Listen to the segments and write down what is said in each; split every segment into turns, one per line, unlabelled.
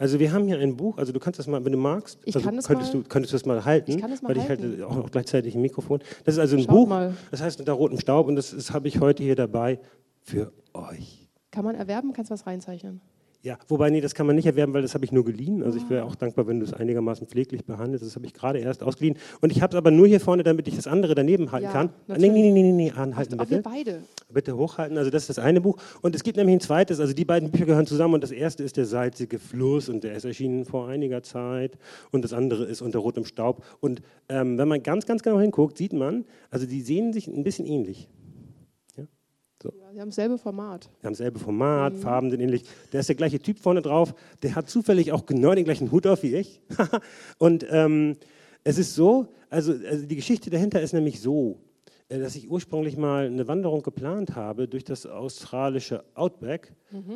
Also wir haben hier ein Buch, also du kannst das mal, wenn du magst,
Ich
also
kann es
könntest,
mal-
du, könntest du das mal halten,
Ich kann es mal
weil ich
halten.
halte auch, auch gleichzeitig ein Mikrofon. Das ist also ein
Schaut
Buch,
mal.
das heißt unter rotem Staub und das, das habe ich heute hier dabei für euch.
Kann man erwerben? Kannst du was reinzeichnen?
Ja, wobei, nee, das kann man nicht erwerben, weil das habe ich nur geliehen. Also ich
Ah.
wäre auch dankbar, wenn du es einigermaßen pfleglich behandelst. Das habe ich gerade erst ausgeliehen. Und ich habe es aber nur hier vorne, damit ich das andere daneben halten
Ja,
kann. Nee,
natürlich.
nee, nee, nee, nee, anhalten
Ach, wir
bitte.
beide.
Bitte hochhalten. Also das ist das eine Buch. Und es gibt nämlich ein zweites. Also die beiden Bücher gehören zusammen. Und das erste ist der salzige Fluss und der ist erschienen vor einiger Zeit. Und das andere ist unter rotem Staub. Und ähm, wenn man ganz, ganz genau hinguckt, sieht man, also die sehen sich ein bisschen ähnlich.
Ja, sie haben dasselbe Format.
Die haben dasselbe Format, Farben sind ähnlich. Der ist der gleiche Typ vorne drauf. Der hat zufällig auch genau den gleichen Hut auf wie ich. und ähm, es ist so, also, also die Geschichte dahinter ist nämlich so, äh, dass ich ursprünglich mal eine Wanderung geplant habe durch das australische Outback.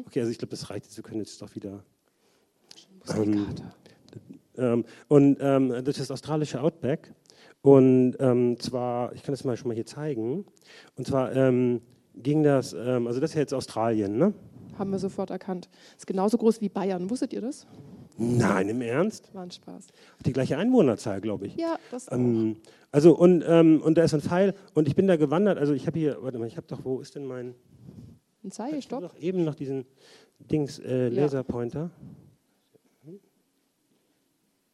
Okay, also ich glaube, das reicht jetzt. Wir können jetzt doch wieder.
Muskelkater.
Ähm, und ähm, durch das australische Outback. Und ähm, zwar, ich kann das mal schon mal hier zeigen. Und zwar ähm, ging das, ähm, also das ist ja jetzt Australien, ne?
Haben wir sofort erkannt. Ist genauso groß wie Bayern. Wusstet ihr das?
Nein, im Ernst?
War ein Spaß.
Die gleiche Einwohnerzahl, glaube ich.
Ja, das auch.
Ähm, also und, ähm, und da ist ein Pfeil und ich bin da gewandert. Also ich habe hier, warte mal, ich habe doch, wo ist denn mein?
Ein
Ich
Zeil,
habe eben noch diesen Dings äh,
Ja.
Laserpointer. Hm?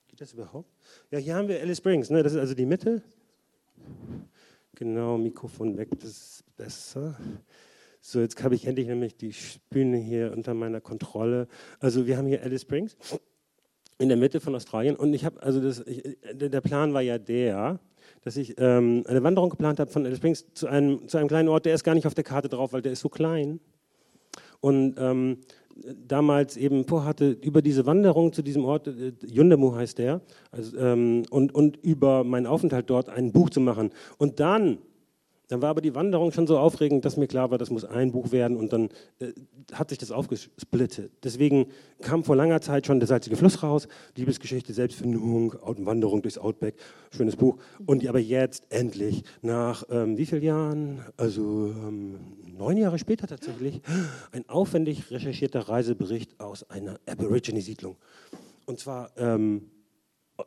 Geht das überhaupt? Ja, hier haben wir Alice Springs. Ne? Das ist also die Mitte. Genau, Mikrofon weg, das ist besser. So, jetzt habe ich endlich nämlich die Bühne hier unter meiner Kontrolle. Also wir haben hier Alice Springs in der Mitte von Australien und ich habe, also das, ich, der der Plan war ja der, dass ich ähm, eine Wanderung geplant habe von Alice Springs zu einem, zu einem kleinen Ort, der ist gar nicht auf der Karte drauf, weil der ist so klein. Und ähm, damals eben vorhatte, über diese Wanderung zu diesem Ort, äh, Yundamu heißt der, also, ähm, und, und über meinen Aufenthalt dort ein Buch zu machen. Und dann, dann war aber die Wanderung schon so aufregend, dass mir klar war, das muss ein Buch werden und dann äh, hat sich das aufgesplittet. Deswegen kam vor langer Zeit schon der salzige Fluss raus, Liebesgeschichte, Selbstfindung, Wanderung durchs Outback, schönes Buch. Und aber jetzt endlich, nach ähm, wie vielen Jahren, also ähm, neun Jahre später tatsächlich, ein aufwendig recherchierter Reisebericht aus einer Aborigine-Siedlung. Und zwar ähm,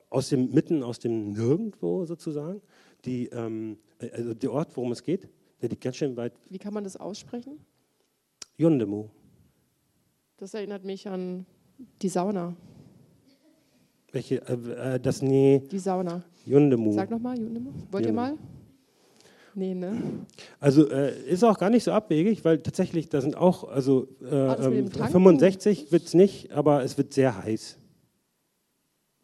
aus dem, mitten aus dem Nirgendwo sozusagen. Die, ähm, also der Ort, worum es geht, der liegt ganz schön weit.
Wie kann man das aussprechen?
Yundemu.
Das erinnert mich an die Sauna.
Welche, äh, äh, das, nee,
Die Sauna.
Yundemu.
Sag nochmal, Wollt ihr
Yundemu.
mal? Nee, ne?
Also äh, ist auch gar nicht so abwegig, weil tatsächlich, da sind auch, also äh,
Ah, das mit dem
ähm,
Tanken?
65 wird es nicht, aber es wird sehr heiß.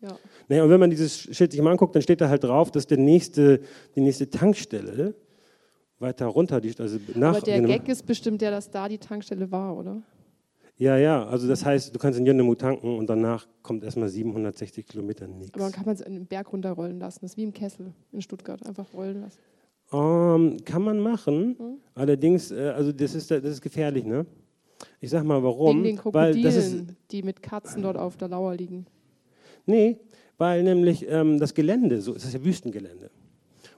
Ja.
Naja, und wenn man dieses Schild sich mal anguckt, dann steht da halt drauf, dass der nächste, die nächste Tankstelle weiter runter, die, also nach
Aber der Gag ist bestimmt der, dass da die Tankstelle war, oder?
Ja, ja, also das heißt, du kannst in Yundemu tanken und danach kommt erstmal 760 Kilometer nichts.
Aber man kann man es in den Berg runterrollen lassen. Das ist wie im Kessel in Stuttgart. Einfach rollen lassen.
Ähm, kann man machen,
Hm?
allerdings, äh, also das ist, das ist gefährlich, ne? Ich sag mal, warum?
Wegen den
weil das ist,
Krokodilen, die mit Katzen dort auf der Lauer liegen.
nee, weil nämlich ähm, das Gelände, so, es ist ja Wüstengelände.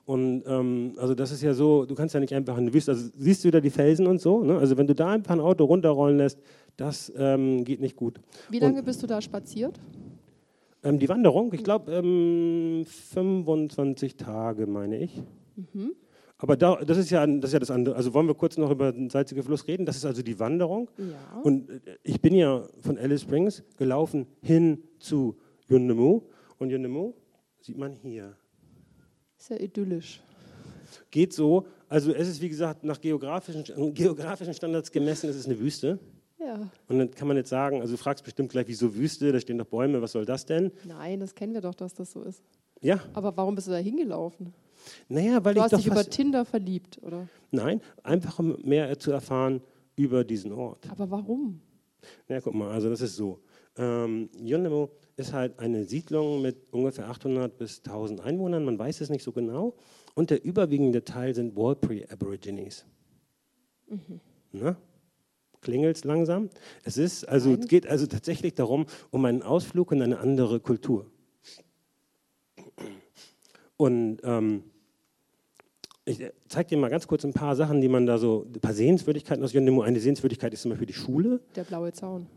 Und ähm, also das ist ja so, du kannst ja nicht einfach in die Wüste, also siehst du wieder die Felsen und so, ne? Also wenn du da einfach ein Auto runterrollen lässt, das ähm, geht nicht gut.
Wie lange bist du da spaziert?
Ähm, die Wanderung, ich glaube ähm, 25 Tage, meine ich.
Mhm.
Aber da, das, ist ja, das ist ja das andere. Also wollen wir kurz noch über den salzigen Fluss reden? Das ist also die Wanderung.
Ja.
Und äh, ich bin ja von Alice Springs gelaufen hin zu Yundemu. Und Yundemu sieht man hier.
Ist ja idyllisch.
Geht so. Also es ist wie gesagt nach geografischen, geografischen Standards gemessen, es ist eine Wüste.
Ja.
Und dann kann man jetzt sagen, also du fragst bestimmt gleich, wieso Wüste? Da stehen doch Bäume, was soll das denn?
Nein, das kennen wir doch, dass das so ist.
Ja,
Aber warum bist du da hingelaufen?
naja, weil
Du
ich
hast
doch
dich über Tinder verliebt, oder?
Nein, einfach um mehr zu erfahren über diesen Ort.
Aber warum?
Ja, guck mal, also das ist so. Ähm, Yundemu ist halt eine Siedlung mit ungefähr 800 bis 1000 Einwohnern, man weiß es nicht so genau. Und der überwiegende Teil sind Warlpiri Aborigines. Mhm. Klingelt es langsam? Es ist, also,
Nein.
geht also tatsächlich darum, um einen Ausflug in eine andere Kultur. Und ähm, ich zeige dir mal ganz kurz ein paar Sachen, die man da so, ein paar Sehenswürdigkeiten aus Yundemu. Eine Sehenswürdigkeit ist zum Beispiel die Schule.
Der blaue Zaun.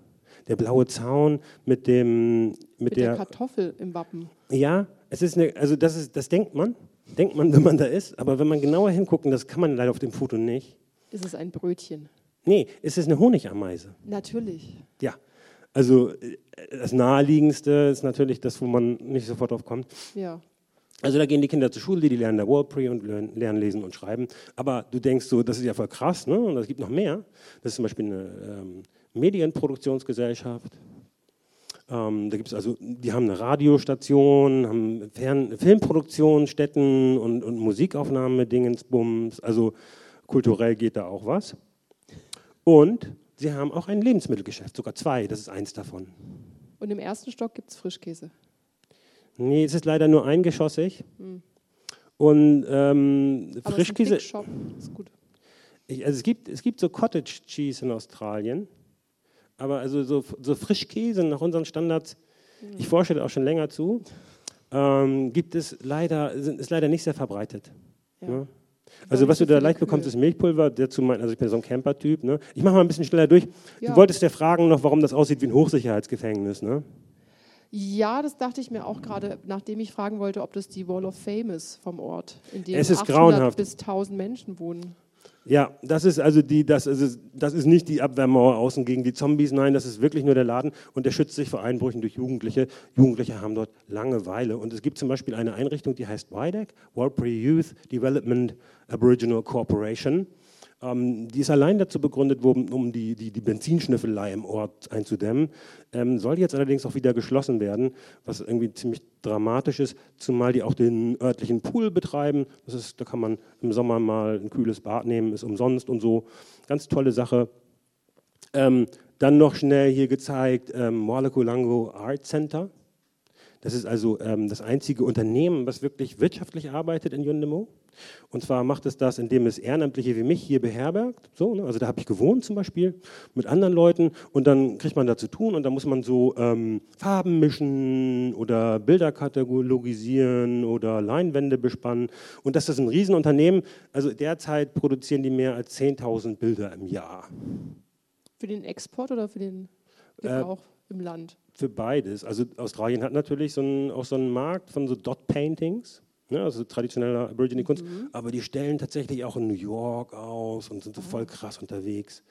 Der blaue Zaun mit dem mit,
Mit
der,
der Kartoffel im Wappen.
ja, es ist eine, also das ist, das denkt man, denkt man, wenn man da ist, aber wenn man genauer hinguckt, und das kann man leider auf dem Foto nicht.
Ist es ein Brötchen?
Nee, es ist eine Honigameise.
Natürlich.
Ja, also äh, das naheliegendste ist natürlich das, wo man nicht sofort drauf kommt.
Ja.
Also da gehen die Kinder zur Schule, die lernen da Wordpree und lernen, lernen lesen und schreiben. Aber du denkst so, das ist ja voll krass, ne? Und es gibt noch mehr. Das ist zum Beispiel eine ähm, Medienproduktionsgesellschaft. Ähm, da gibt es also, die haben eine Radiostation, haben Fern Filmproduktionsstätten und, und Musikaufnahme, Dingensbums. Also kulturell geht da auch was. Und sie haben auch ein Lebensmittelgeschäft, sogar zwei, das ist eins davon.
Und im ersten Stock gibt es Frischkäse.
Nee, es ist leider nur eingeschossig. Und ähm,
Aber es ist ein
Frischkäse,
Big Shop. Ist gut.
ich, also es gibt, es gibt so Cottage Cheese in Australien, aber also so, so Frischkäse nach unseren Standards, ich forsche da auch schon länger zu, ähm, gibt es leider, ist leider nicht sehr verbreitet.
Ja.
Ne? Also was du da leicht bekommst, ist Milchpulver. Dazu mein, also ich bin so ein Camper-Typ. Ne? Ich mache mal ein bisschen schneller durch.
Ja.
Du wolltest ja fragen noch, warum das aussieht wie ein Hochsicherheitsgefängnis. Ne?
Ja, das dachte ich mir auch gerade, nachdem ich fragen wollte, ob das die Wall of Fame ist vom Ort, in dem
Es ist
800
grauenhaft.
bis 1000 Menschen wohnen.
Ja, das ist also die, das ist, das ist nicht die Abwehrmauer außen gegen die Zombies, nein, das ist wirklich nur der Laden und der schützt sich vor Einbrüchen durch Jugendliche. Jugendliche haben dort Langeweile und es gibt zum Beispiel eine Einrichtung, die heißt WIDEC, Warlpiri Youth Development Aboriginal Corporation. Ähm, die ist allein dazu begründet worden, um die, die, die Benzinschnüffelei im Ort einzudämmen. Ähm, soll jetzt allerdings auch wieder geschlossen werden, was irgendwie ziemlich dramatisch ist, zumal die auch den örtlichen Pool betreiben. Das ist, da kann man im Sommer mal ein kühles Bad nehmen, ist umsonst und so. Ganz tolle Sache. Ähm, dann noch schnell hier gezeigt, ähm, Moalakulango Art Center. Das ist also ähm, das einzige Unternehmen, was wirklich wirtschaftlich arbeitet in Yundemo. Und zwar macht es das, indem es Ehrenamtliche wie mich hier beherbergt. So, ne? Also da habe ich gewohnt zum Beispiel mit anderen Leuten und dann kriegt man da zu tun und da muss man so ähm, Farben mischen oder Bilder katalogisieren oder Leinwände bespannen. Und das ist ein Riesenunternehmen. Also derzeit produzieren die mehr als 10.000 Bilder im Jahr.
Für den Export oder für den Gebrauch im Land?
Für beides. Also Australien hat natürlich so einen, auch so einen Markt von so Dot-Paintings, ne, also traditioneller Aborigine-Kunst, aber die stellen tatsächlich auch in New York aus und sind so voll krass unterwegs.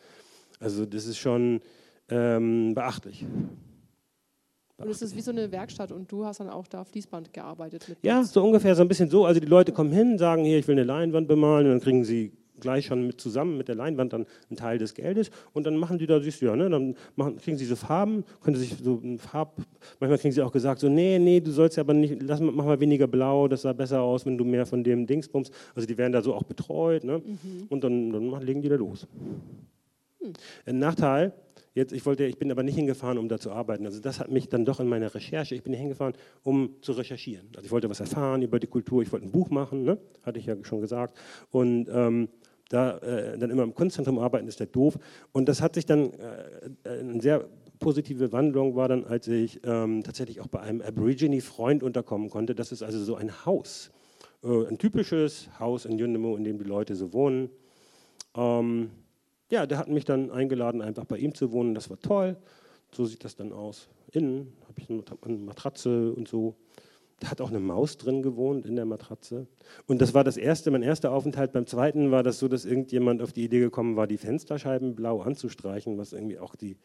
Also das ist schon ähm, beachtlich.
Und es ist wie so eine Werkstatt und du hast dann auch da Fließband gearbeitet mit
Ja, so ungefähr so ein bisschen so. Also die Leute kommen hin, sagen hier, ich will eine Leinwand bemalen und dann kriegen sie gleich schon mit zusammen mit der Leinwand dann einen Teil des Geldes und dann machen die da, siehst du ja, ne, dann machen, kriegen sie so Farben, können sie sich so ein Farb, manchmal kriegen sie auch gesagt, so, nee, nee, du sollst ja aber nicht, lass, mal- mach mal weniger blau, das sah besser aus, wenn du mehr von dem Dingsbums, also die werden da so auch betreut, ne, und dann, dann legen die da los. Ein Nachteil, jetzt, ich wollte, ich bin aber nicht hingefahren, um da zu arbeiten. Also das hat mich dann doch in meiner Recherche, ich bin hingefahren, um zu recherchieren. Also ich wollte was erfahren über die Kultur, ich wollte ein Buch machen, ne? hatte ich ja schon gesagt. Und ähm, da äh, dann immer im Kunstzentrum arbeiten, ist ja doof. Und das hat sich dann, äh, eine sehr positive Wandlung war dann, als ich ähm, tatsächlich auch bei einem Aborigine-Freund unterkommen konnte. Das ist also so ein Haus, äh, ein typisches Haus in Yundemo, in dem die Leute so wohnen. Ähm, ja, der hat mich dann eingeladen, einfach bei ihm zu wohnen. Das war toll. So sieht das dann aus. Innen habe ich eine Matratze und so. Da hat auch eine Maus drin gewohnt in der Matratze. Und das war das erste, mein erster Aufenthalt. Beim zweiten war das so, dass irgendjemand auf die Idee gekommen war, die Fensterscheiben blau anzustreichen, was irgendwie auch die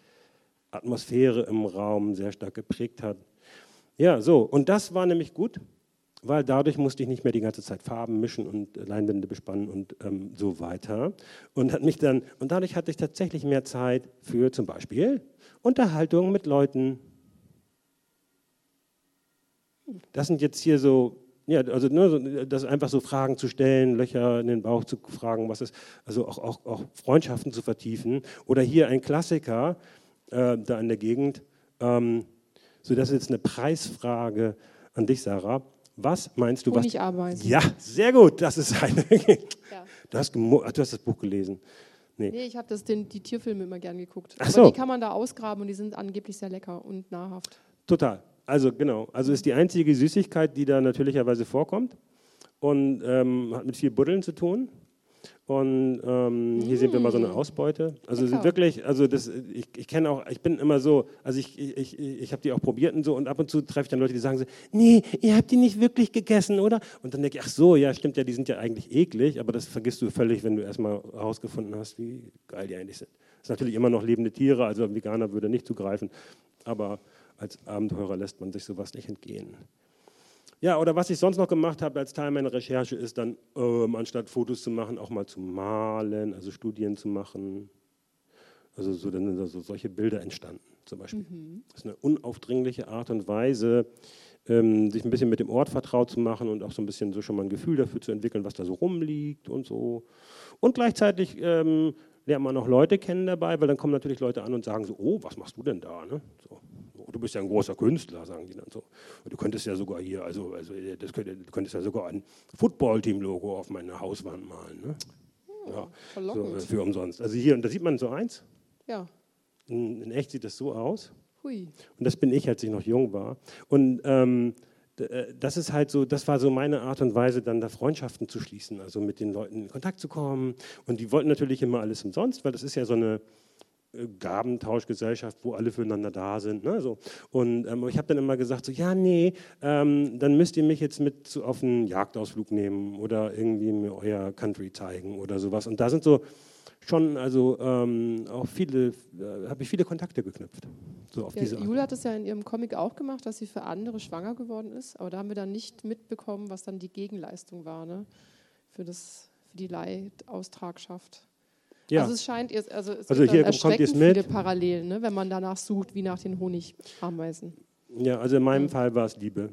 Atmosphäre im Raum sehr stark geprägt hat. Ja, so. Und das war nämlich gut, weil dadurch musste ich nicht mehr die ganze Zeit Farben mischen und äh, Leinwände bespannen und ähm, so weiter. Und, hat mich dann, und dadurch hatte ich tatsächlich mehr Zeit für zum Beispiel Unterhaltung mit Leuten. Das sind jetzt hier so, ja, also nur so, das einfach so Fragen zu stellen, Löcher in den Bauch zu fragen, was ist, also auch, auch, auch Freundschaften zu vertiefen. Oder hier ein Klassiker äh, da in der Gegend. Ähm, so, das ist jetzt eine Preisfrage an dich, Sarah. Was meinst du, was.
Honigameisen.
Ja, sehr gut, das ist eine.
Ja.
Du hast, du hast das Buch gelesen. Nee.
Nee, ich habe die Tierfilme immer gern geguckt.
Ach
Aber
so.
die kann man da ausgraben und die sind angeblich sehr lecker und nahrhaft.
Total. Also genau. Also ist die einzige Süßigkeit, die da natürlicherweise vorkommt und ähm, hat mit viel Buddeln zu tun. Und ähm, hier sehen wir mal so eine Ausbeute. Also sind wirklich, also das, ich, ich kenne auch, ich bin immer so, also ich, ich, ich, ich habe die auch probiert und so und ab und zu treffe ich dann Leute, die sagen so, nee, ihr habt die nicht wirklich gegessen, oder? Und dann denke ich, ach so, ja, stimmt ja, die sind ja eigentlich eklig, aber das vergisst du völlig, wenn du erstmal herausgefunden hast, wie geil die eigentlich sind. Das sind natürlich immer noch lebende Tiere, also ein Veganer würde nicht zugreifen, aber als Abenteurer lässt man sich sowas nicht entgehen. Ja, oder was ich sonst noch gemacht habe als Teil meiner Recherche, ist dann, ähm, anstatt Fotos zu machen, auch mal zu malen, also Studien zu machen. Also so, dann sind so solche Bilder entstanden, zum Beispiel. Mhm. Das ist eine unaufdringliche Art und Weise, ähm, sich ein bisschen mit dem Ort vertraut zu machen und auch so ein bisschen so schon mal ein Gefühl dafür zu entwickeln, was da so rumliegt und so. Und gleichzeitig ähm, lernt man auch Leute kennen dabei, weil dann kommen natürlich Leute an und sagen so, oh, was machst du denn da? Ne? So du bist ja ein großer Künstler, sagen die dann so. Und du könntest ja sogar hier, also, also das könnte, du könntest ja sogar ein Football-Team-Logo auf meine Hauswand malen. Ne? Oh, ja, so, äh, für umsonst. Also hier, und da sieht man so eins.
Ja.
In, in echt sieht das so aus. Hui. Und das bin ich, als ich noch jung war. Und ähm, äh, das ist halt so, das war so meine Art und Weise, dann da Freundschaften zu schließen, also mit den Leuten in Kontakt zu kommen. Und die wollten natürlich immer alles umsonst, weil das ist ja so eine, äh, Gabentauschgesellschaft, wo alle füreinander da sind. Ne? So. Und ähm, ich habe dann immer gesagt, so, ja, nee, ähm, dann müsst ihr mich jetzt mit zu, auf einen Jagdausflug nehmen oder irgendwie mir euer Country zeigen oder sowas. Und da sind so schon, also ähm, auch viele, äh, habe ich viele Kontakte geknüpft. So auf
ja, diese Julia hat es ja in ihrem Comic auch gemacht, dass sie für andere schwanger geworden ist, aber da haben wir dann nicht mitbekommen, was dann die Gegenleistung war ne? für, das, für die Leitaustragschaft. Ja. Also es scheint, also es
also hier kommt
jetzt mit. viele Parallelen, ne, wenn man danach sucht, wie nach den Honigameisen.
Ja, also in meinem ja. Fall war es Liebe.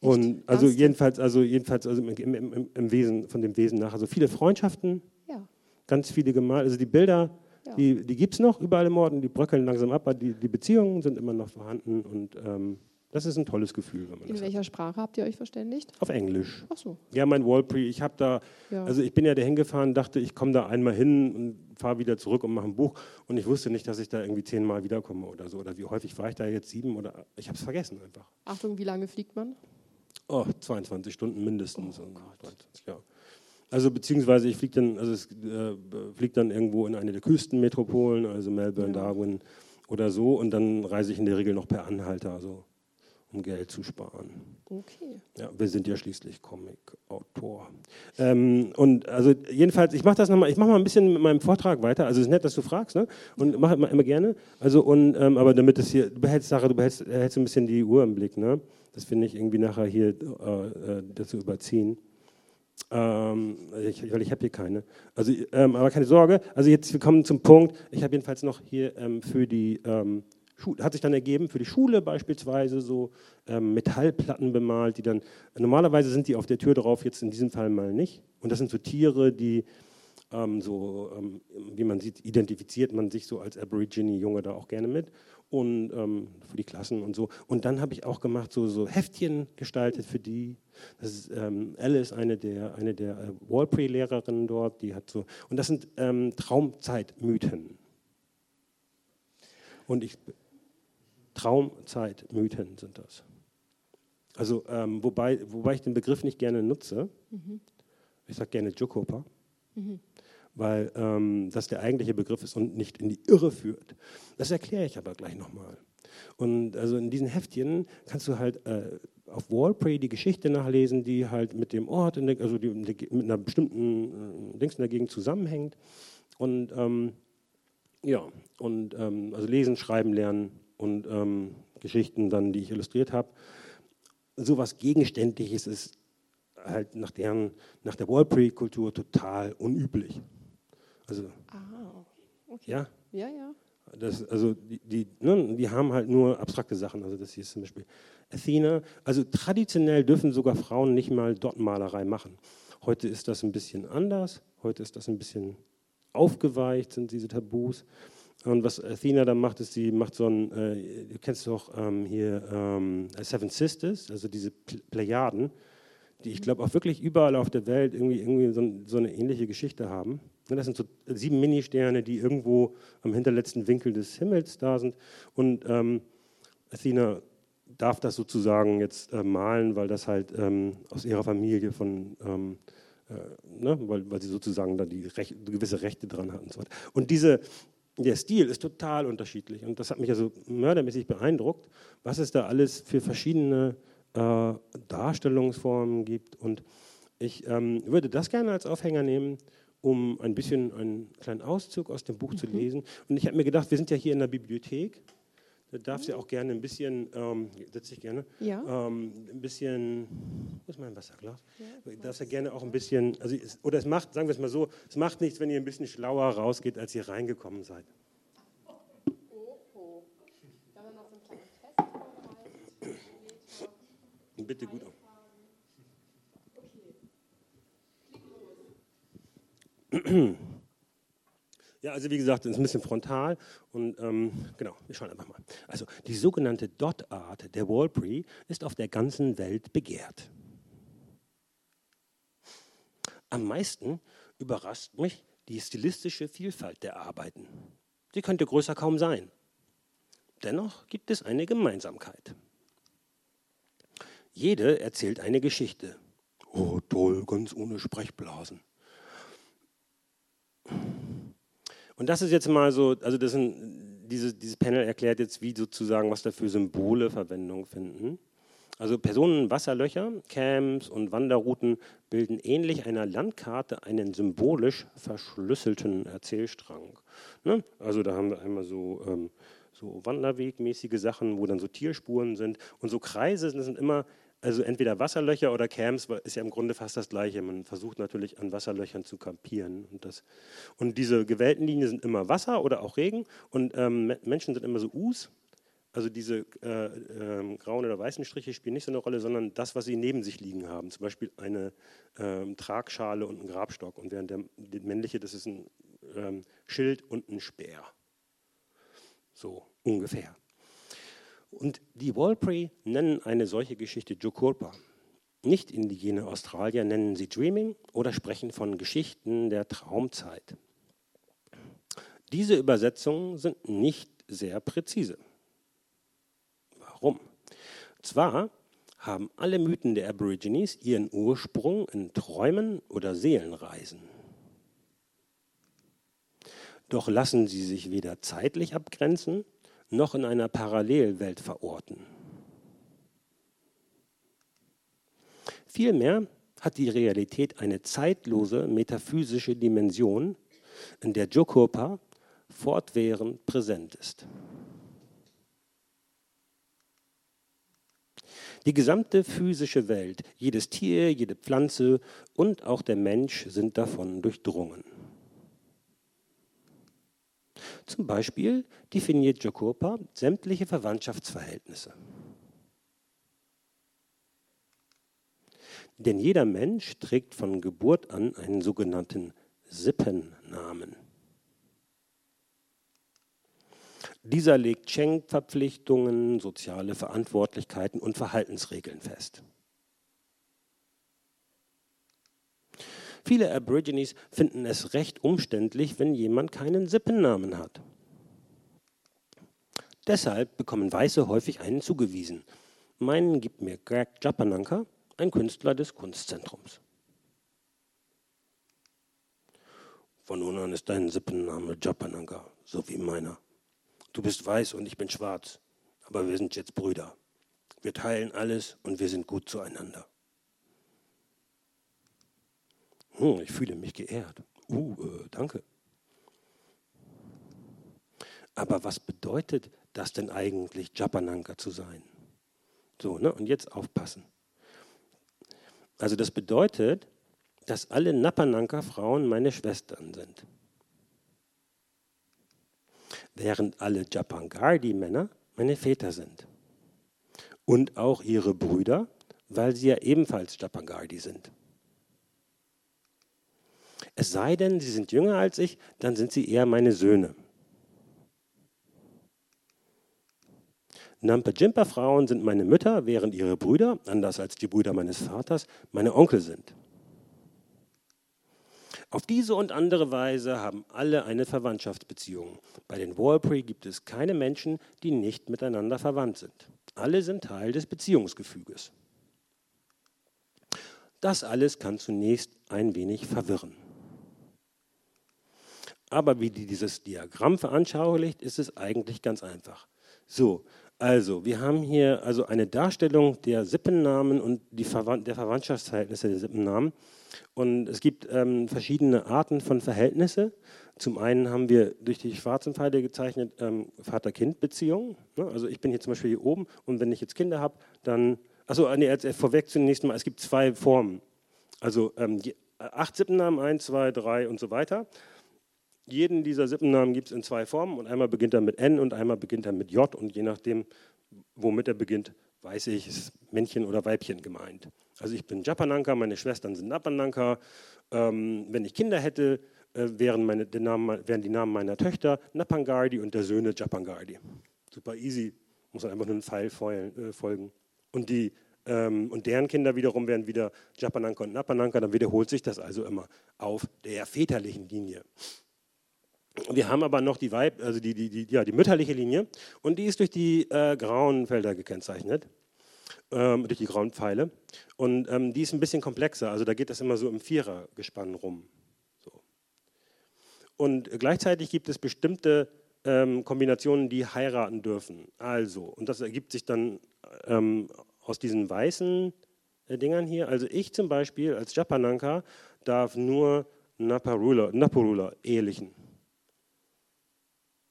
Und also Ernst? jedenfalls, also jedenfalls also im, im, im, Wesen, von dem Wesen nach. Also viele Freundschaften, ja. ganz viele gemalt. Also die Bilder, ja. die, die gibt es noch überall im Orden, die bröckeln langsam ab, aber die, die Beziehungen sind immer noch vorhanden und ähm, das ist ein tolles Gefühl.
In welcher hat. Sprache habt ihr euch verständigt?
Auf Englisch.
Ach so.
Ja, mein Wallpree, ich habe da, ja. also ich bin ja da hingefahren, dachte, ich komme da einmal hin und fahre wieder zurück und mache ein Buch. Und ich wusste nicht, dass ich da irgendwie zehnmal wiederkomme oder so. Oder wie häufig war ich da jetzt? Sieben oder, ich habe es vergessen einfach.
Achtung, wie lange fliegt man?
Oh, 22 Stunden mindestens. Oh, 22, ja. Also beziehungsweise ich fliege dann, also es äh, fliegt dann irgendwo in eine der Küstenmetropolen, also Melbourne, ja. Darwin oder so. Und dann reise ich in der Regel noch per Anhalter. Also um Geld zu sparen.
Okay.
Ja, wir sind ja schließlich Comic-Autor. Ähm, und also jedenfalls, ich mache das nochmal, ich mache mal ein bisschen mit meinem Vortrag weiter. Also es ist nett, dass du fragst, ne? Und mach immer, immer gerne. Also und ähm, aber damit es hier, du behältst Sache, du behältst, behältst ein bisschen die Uhr im Blick, ne? Das finde ich irgendwie nachher hier äh, äh dazu überziehen. Ähm, ich, weil ich habe hier keine. Also, ähm, aber keine Sorge. Also jetzt, wir kommen zum Punkt. Ich habe jedenfalls noch hier ähm, für die ähm, hat sich dann ergeben für die Schule beispielsweise so ähm, Metallplatten bemalt, die dann, normalerweise sind die auf der Tür drauf, jetzt in diesem Fall mal nicht. Und das sind so Tiere, die ähm, so, ähm, wie man sieht, identifiziert man sich so als Aborigine-Junge da auch gerne mit. Und ähm, für die Klassen und so. Und dann habe ich auch gemacht, so, so Heftchen gestaltet für die. Das ist ähm, Alice, eine der, eine der äh, Walprey-Lehrerinnen dort, die hat so. Und das sind ähm, Traumzeitmythen. Und ich Traumzeitmythen sind das. Also, ähm, wobei, wobei ich den Begriff nicht gerne nutze. Mhm. Ich sage gerne Jokopa, mhm. weil ähm, das der eigentliche Begriff ist und nicht in die Irre führt. Das erkläre ich aber gleich nochmal. Und also in diesen Heftchen kannst du halt äh, auf Wallprey die Geschichte nachlesen, die halt mit dem Ort, der, also die, mit einer bestimmten äh, Dings in der Gegend zusammenhängt. Und ähm, ja, und ähm, also lesen, schreiben, lernen und ähm, Geschichten dann, die ich illustriert habe. So was Gegenständliches ist halt nach, deren, nach der Wallpree-Kultur total unüblich. Also,
ah, okay.
Ja?
Ja, ja.
Das, also die, die, ne, die haben halt nur abstrakte Sachen. Also das hier ist zum Beispiel Athena. Also traditionell dürfen sogar Frauen nicht mal Dottenmalerei machen. Heute ist das ein bisschen anders. Heute ist das ein bisschen aufgeweicht, sind diese Tabus. Und was Athena dann macht, ist, sie macht so ein, äh, du kennst doch ähm, hier ähm, Seven Sisters, also diese Plejaden, die ich glaube auch wirklich überall auf der Welt irgendwie, irgendwie so, so eine ähnliche Geschichte haben. Das sind so sieben Ministerne, die irgendwo am hinterletzten Winkel des Himmels da sind. Und ähm, Athena darf das sozusagen jetzt äh, malen, weil das halt ähm, aus ihrer Familie von ähm, äh, ne, weil, weil sie sozusagen da die Rech gewisse Rechte dran hatten. Und, so und diese, der Stil ist total unterschiedlich und das hat mich also mördermäßig beeindruckt, was es da alles für verschiedene äh, Darstellungsformen gibt. Und ich ähm, würde das gerne als Aufhänger nehmen, um ein bisschen einen kleinen Auszug aus dem Buch mhm. zu lesen. Und ich habe mir gedacht, wir sind ja hier in der Bibliothek. Da darf sie auch gerne ein bisschen, ähm, setze ich gerne, ja. ähm, ein bisschen, wo ist mein Wasserglas? Ja, darf ja gerne auch ein bisschen, also es, oder es macht, sagen wir es mal so, es macht nichts, wenn ihr ein bisschen schlauer rausgeht, als ihr reingekommen seid. Bitte gut auf. Ja, also wie gesagt, es ist ein bisschen frontal und ähm, genau, wir schauen einfach mal. Also die sogenannte Dot-Art der Walprey ist auf der ganzen Welt begehrt. Am meisten überrascht mich die stilistische Vielfalt der Arbeiten. Sie könnte größer kaum sein. Dennoch gibt es eine Gemeinsamkeit. Jede erzählt eine Geschichte. Oh, toll, ganz ohne Sprechblasen. Und das ist jetzt mal so, also das sind, diese, dieses Panel erklärt jetzt, wie sozusagen, was da für Symbole Verwendung finden. Also Personenwasserlöcher, Camps und Wanderrouten bilden ähnlich einer Landkarte einen symbolisch verschlüsselten Erzählstrang. Ne? Also da haben wir einmal so, ähm, so Wanderwegmäßige Sachen, wo dann so Tierspuren sind. Und so Kreise sind immer also entweder Wasserlöcher oder Camps ist ja im Grunde fast das Gleiche. Man versucht natürlich an Wasserlöchern zu kampieren. Und, das, und diese gewählten Linien sind immer Wasser oder auch Regen. Und ähm, Menschen sind immer so Us. Also diese äh, äh, grauen oder weißen Striche spielen nicht so eine Rolle, sondern das, was sie neben sich liegen haben. Zum Beispiel eine äh, Tragschale und ein Grabstock. Und während der, der männliche, das ist ein ähm, Schild und ein Speer. So ungefähr. Und die Walprey nennen eine solche Geschichte Jokurpa. Nicht indigene Australier nennen sie Dreaming oder sprechen von Geschichten der Traumzeit. Diese Übersetzungen sind nicht sehr präzise. Warum? Zwar haben alle Mythen der Aborigines ihren Ursprung in Träumen oder Seelenreisen. Doch lassen sie sich weder zeitlich abgrenzen noch in einer Parallelwelt verorten. Vielmehr hat die Realität eine zeitlose metaphysische Dimension, in der Jokopa fortwährend präsent ist. Die gesamte physische Welt, jedes Tier, jede Pflanze und auch der Mensch sind davon durchdrungen. Zum Beispiel definiert Jokopa sämtliche Verwandtschaftsverhältnisse. Denn jeder Mensch trägt von Geburt an einen sogenannten Sippennamen. Dieser legt Schenkverpflichtungen, soziale Verantwortlichkeiten und Verhaltensregeln fest. Viele Aborigines finden es recht umständlich, wenn jemand keinen Sippennamen hat. Deshalb bekommen Weiße häufig einen zugewiesen. Meinen gibt mir Greg Japananka, ein Künstler des Kunstzentrums. Von nun an ist dein Sippenname Japananka, so wie meiner. Du bist weiß und ich bin schwarz, aber wir sind jetzt Brüder. Wir teilen alles und wir sind gut zueinander. Hm, ich fühle mich geehrt. Uh, äh, danke. Aber was bedeutet das denn eigentlich, Japananka zu sein? So, ne? Und jetzt aufpassen. Also das bedeutet, dass alle Napananka-Frauen meine Schwestern sind. Während alle Japangardi-Männer meine Väter sind. Und auch ihre Brüder, weil sie ja ebenfalls Japangardi sind. Es sei denn, sie sind jünger als ich, dann sind sie eher meine Söhne. Nampa-Jimpa-Frauen sind meine Mütter, während ihre Brüder, anders als die Brüder meines Vaters, meine Onkel sind. Auf diese und andere Weise haben alle eine Verwandtschaftsbeziehung. Bei den Walprey gibt es keine Menschen, die nicht miteinander verwandt sind. Alle sind Teil des Beziehungsgefüges. Das alles kann zunächst ein wenig verwirren. Aber wie dieses Diagramm veranschaulicht, ist es eigentlich ganz einfach. So, also wir haben hier also eine Darstellung der Sippennamen und Verwand der Verwandtschaftsverhältnisse der Sippennamen. Und es gibt ähm, verschiedene Arten von Verhältnisse. Zum einen haben wir durch die schwarzen Pfeile gezeichnet ähm, Vater-Kind-Beziehungen. Ne? Also ich bin hier zum Beispiel hier oben und wenn ich jetzt Kinder habe, dann, achso, nee, äh, vorweg zunächst mal, es gibt zwei Formen. Also ähm, die, acht Sippennamen, eins, zwei, drei und so weiter. Jeden dieser Sippennamen gibt es in zwei Formen und einmal beginnt er mit N und einmal beginnt er mit J und je nachdem, womit er beginnt, weiß ich, ist Männchen oder Weibchen gemeint. Also ich bin Japananka, meine Schwestern sind Napananka. Ähm, wenn ich Kinder hätte, äh, wären, meine, die Namen, wären die Namen meiner Töchter Napangardi und der Söhne Japangardi. Super easy, muss man einfach nur einen Pfeil äh, folgen. Und, die, ähm, und deren Kinder wiederum wären wieder Japananka und Napananka, dann wiederholt sich das also immer auf der väterlichen Linie. Wir haben aber noch die, Weib, also die, die, die, ja, die mütterliche Linie und die ist durch die äh, grauen Felder gekennzeichnet, ähm, durch die grauen Pfeile. Und ähm, die ist ein bisschen komplexer, also da geht das immer so im Vierergespann rum. So. Und gleichzeitig gibt es bestimmte ähm, Kombinationen, die heiraten dürfen. Also, und das ergibt sich dann ähm, aus diesen weißen äh, Dingern hier. Also ich zum Beispiel als Japananka darf nur Naparula, Naparula ehelichen.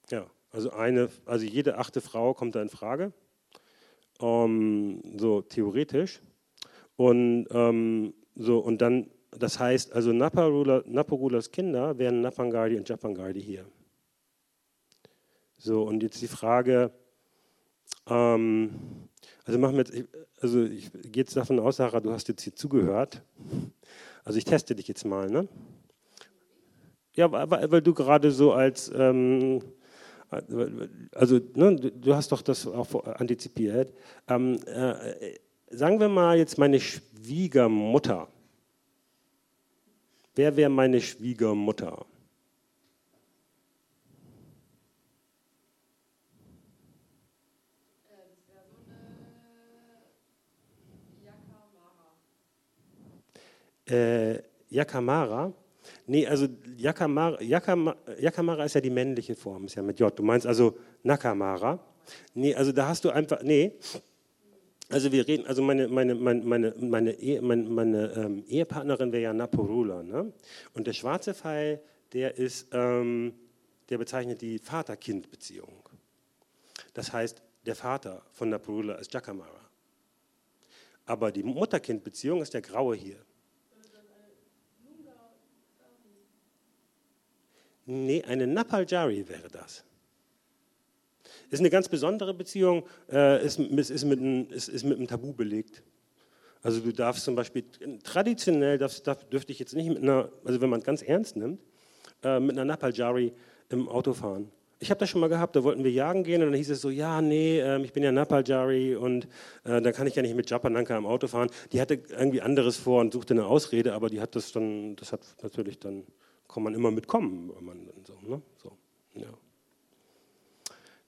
Ja, also, eine, also jede achte Frau kommt da in Frage, ähm, so theoretisch. Und, ähm, so, und dann, das heißt, also Naparula, Naparulas Kinder wären Napangardi und Japangardi hier. So, und jetzt die Frage, ähm, also machen wir jetzt, also ich gehe jetzt davon aus, Sarah, du hast jetzt hier zugehört. Also ich teste dich jetzt mal, ne? Ja, weil, weil du gerade so als ähm, also ne, du hast doch das auch antizipiert. Ähm, äh, sagen wir mal jetzt meine Schwiegermutter. Wer wäre meine Schwiegermutter? Äh, Yakamara. Nee, also Yakamara, Yakamara, Yakamara ist ja die männliche Form, ist ja mit J. Du meinst also Nakamara. Nee, also da hast du einfach, nee. Also wir reden, also meine, meine, meine, meine, meine, Ehe, meine, meine ähm, Ehepartnerin wäre ja Naporula. Ne? Und der schwarze Pfeil, der ist, ähm, der bezeichnet die Vater-Kind-Beziehung. Das heißt, der Vater von Naporula ist Jakamara. Aber die Mutter-Kind-Beziehung ist der graue hier. Nee, eine Napaljari wäre das. Ist eine ganz besondere Beziehung, äh, ist, ist, mit ein, ist, ist mit einem Tabu belegt. Also du darfst zum Beispiel, traditionell darfst, darf, dürfte ich jetzt nicht mit einer, also wenn man es ganz ernst nimmt, äh, mit einer Napaljari im Auto fahren. Ich habe das schon mal gehabt, da wollten wir jagen gehen und dann hieß es so, ja, nee, äh, ich bin ja Napaljari und äh, dann kann ich ja nicht mit Japananka im Auto fahren. Die hatte irgendwie anderes vor und suchte eine Ausrede, aber die hat das dann, das hat natürlich dann kann man immer mitkommen. Man so, ne? so, ja.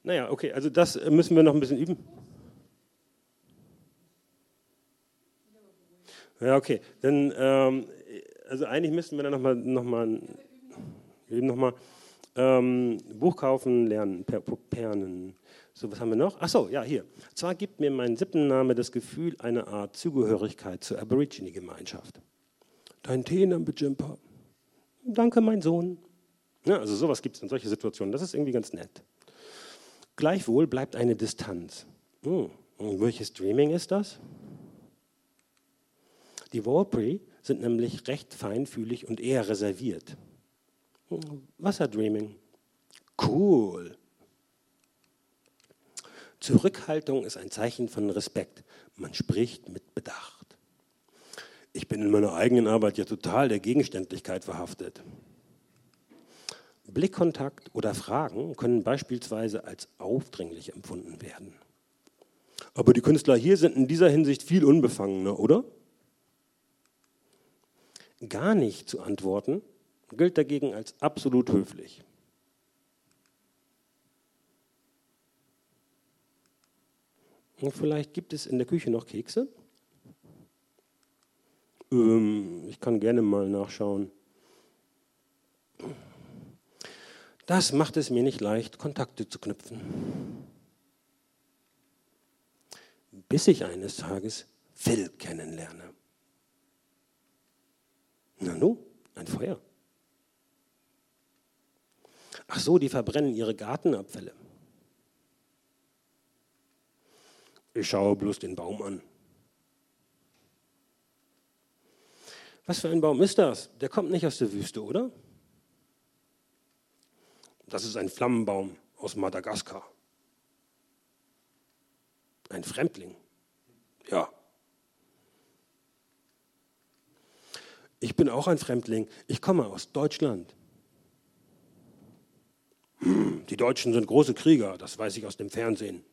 Naja, okay, also das müssen wir noch ein bisschen üben. Ja, okay. Dann, ähm, also eigentlich müssten wir dann nochmal noch mal, noch mal, ähm, Buch kaufen, lernen, per, Pernen. So, was haben wir noch? Achso, ja, hier. Zwar gibt mir mein Sippenname das Gefühl, eine Art Zugehörigkeit zur Aborigine-Gemeinschaft. Dein Tee, Jimpa danke, mein Sohn. Ja, also sowas gibt es in solchen Situationen. Das ist irgendwie ganz nett. Gleichwohl bleibt eine Distanz. Hm. Welches Dreaming ist das? Die Warpri sind nämlich recht feinfühlig und eher reserviert. Hm, Wasserdreaming. Cool. Zurückhaltung ist ein Zeichen von Respekt. Man spricht mit Bedacht ich bin in meiner eigenen Arbeit ja total der Gegenständlichkeit verhaftet. Blickkontakt oder Fragen können beispielsweise als aufdringlich empfunden werden. Aber die Künstler hier sind in dieser Hinsicht viel unbefangener, oder? Gar nicht zu antworten gilt dagegen als absolut höflich. Und vielleicht gibt es in der Küche noch Kekse? Ähm, ich kann gerne mal nachschauen. Das macht es mir nicht leicht, Kontakte zu knüpfen. Bis ich eines Tages Phil kennenlerne. Na nu, ein Feuer. Ach so, die verbrennen ihre Gartenabfälle. Ich schaue bloß den Baum an. Was für ein Baum ist das? Der kommt nicht aus der Wüste, oder? Das ist ein Flammenbaum aus Madagaskar. Ein Fremdling. Ja. Ich bin auch ein Fremdling. Ich komme aus Deutschland. Hm, die Deutschen sind große Krieger, das weiß ich aus dem Fernsehen.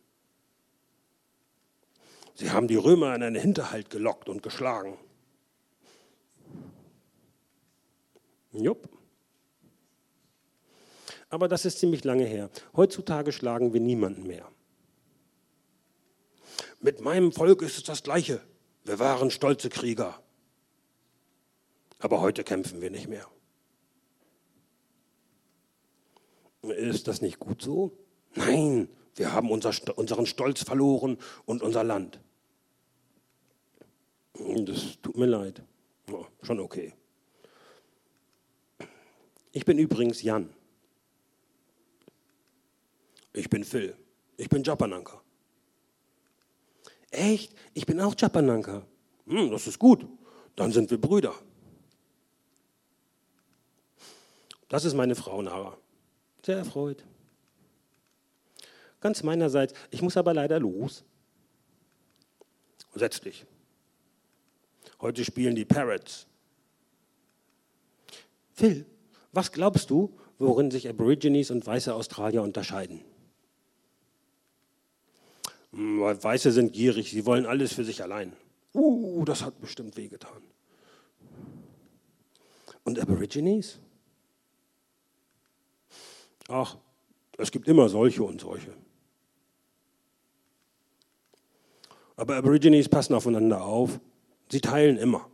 Sie haben die Römer in einen Hinterhalt gelockt und geschlagen. Jupp. Aber das ist ziemlich lange her. Heutzutage schlagen wir niemanden mehr. Mit meinem Volk ist es das Gleiche. Wir waren stolze Krieger. Aber heute kämpfen wir nicht mehr. Ist das nicht gut so? Nein, wir haben unser, unseren Stolz verloren und unser Land. Das tut mir leid. Ja, schon okay. Ich bin übrigens Jan. Ich bin Phil. Ich bin Japananka. Echt? Ich bin auch Japananka. Hm, das ist gut. Dann sind wir Brüder. Das ist meine Frau Nara. Sehr erfreut. Ganz meinerseits. Ich muss aber leider los. Setz dich. Heute spielen die Parrots. Phil, was glaubst du, worin sich Aborigines und weiße Australier unterscheiden? Hm, weiße sind gierig, sie wollen alles für sich allein. Uh, das hat bestimmt wehgetan. Und Aborigines? Ach, es gibt immer solche und solche. Aber Aborigines passen aufeinander auf. Sie teilen immer.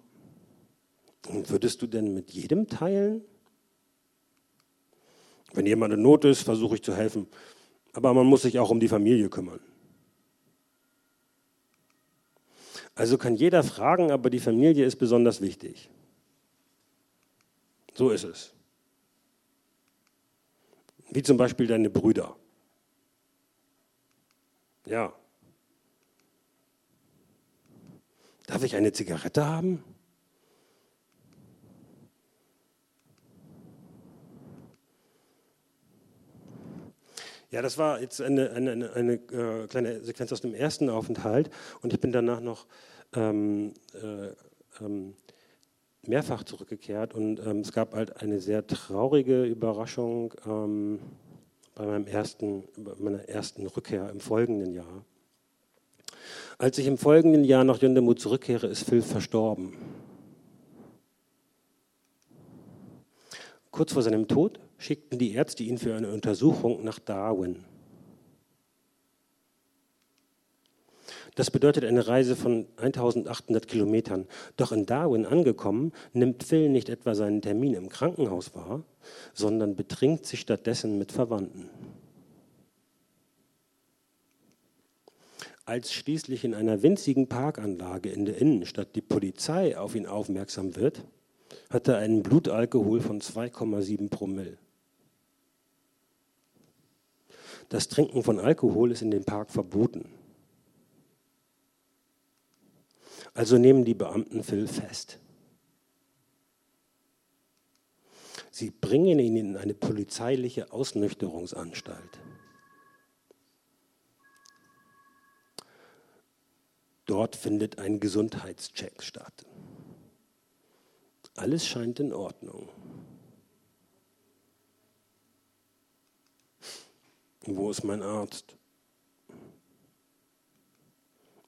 Und würdest du denn mit jedem teilen? Wenn jemand in Not ist, versuche ich zu helfen. Aber man muss sich auch um die Familie kümmern. Also kann jeder fragen, aber die Familie ist besonders wichtig. So ist es. Wie zum Beispiel deine Brüder. Ja. Darf ich eine Zigarette haben? Ja, das war jetzt eine, eine, eine, eine äh, kleine Sequenz aus dem ersten Aufenthalt und ich bin danach noch ähm, äh, ähm, mehrfach zurückgekehrt und ähm, es gab halt eine sehr traurige Überraschung ähm, bei, meinem ersten, meiner ersten Rückkehr im folgenden Jahr. Als ich im folgenden Jahr nach Jundemu zurückkehre, ist Phil verstorben. Kurz vor seinem Tod schickten die Ärzte ihn für eine Untersuchung nach Darwin. Das bedeutet eine Reise von 1800 Kilometern. Doch in Darwin angekommen, nimmt Phil nicht etwa seinen Termin im Krankenhaus wahr, sondern betrinkt sich stattdessen mit Verwandten. Als schließlich in einer winzigen Parkanlage in der Innenstadt die Polizei auf ihn aufmerksam wird, hat er einen Blutalkohol von 2,7 Promille. Das Trinken von Alkohol ist in dem Park verboten. Also nehmen die Beamten Phil fest. Sie bringen ihn in eine polizeiliche Ausnüchterungsanstalt. Dort findet ein Gesundheitscheck statt. Alles scheint in Ordnung. Wo ist mein Arzt?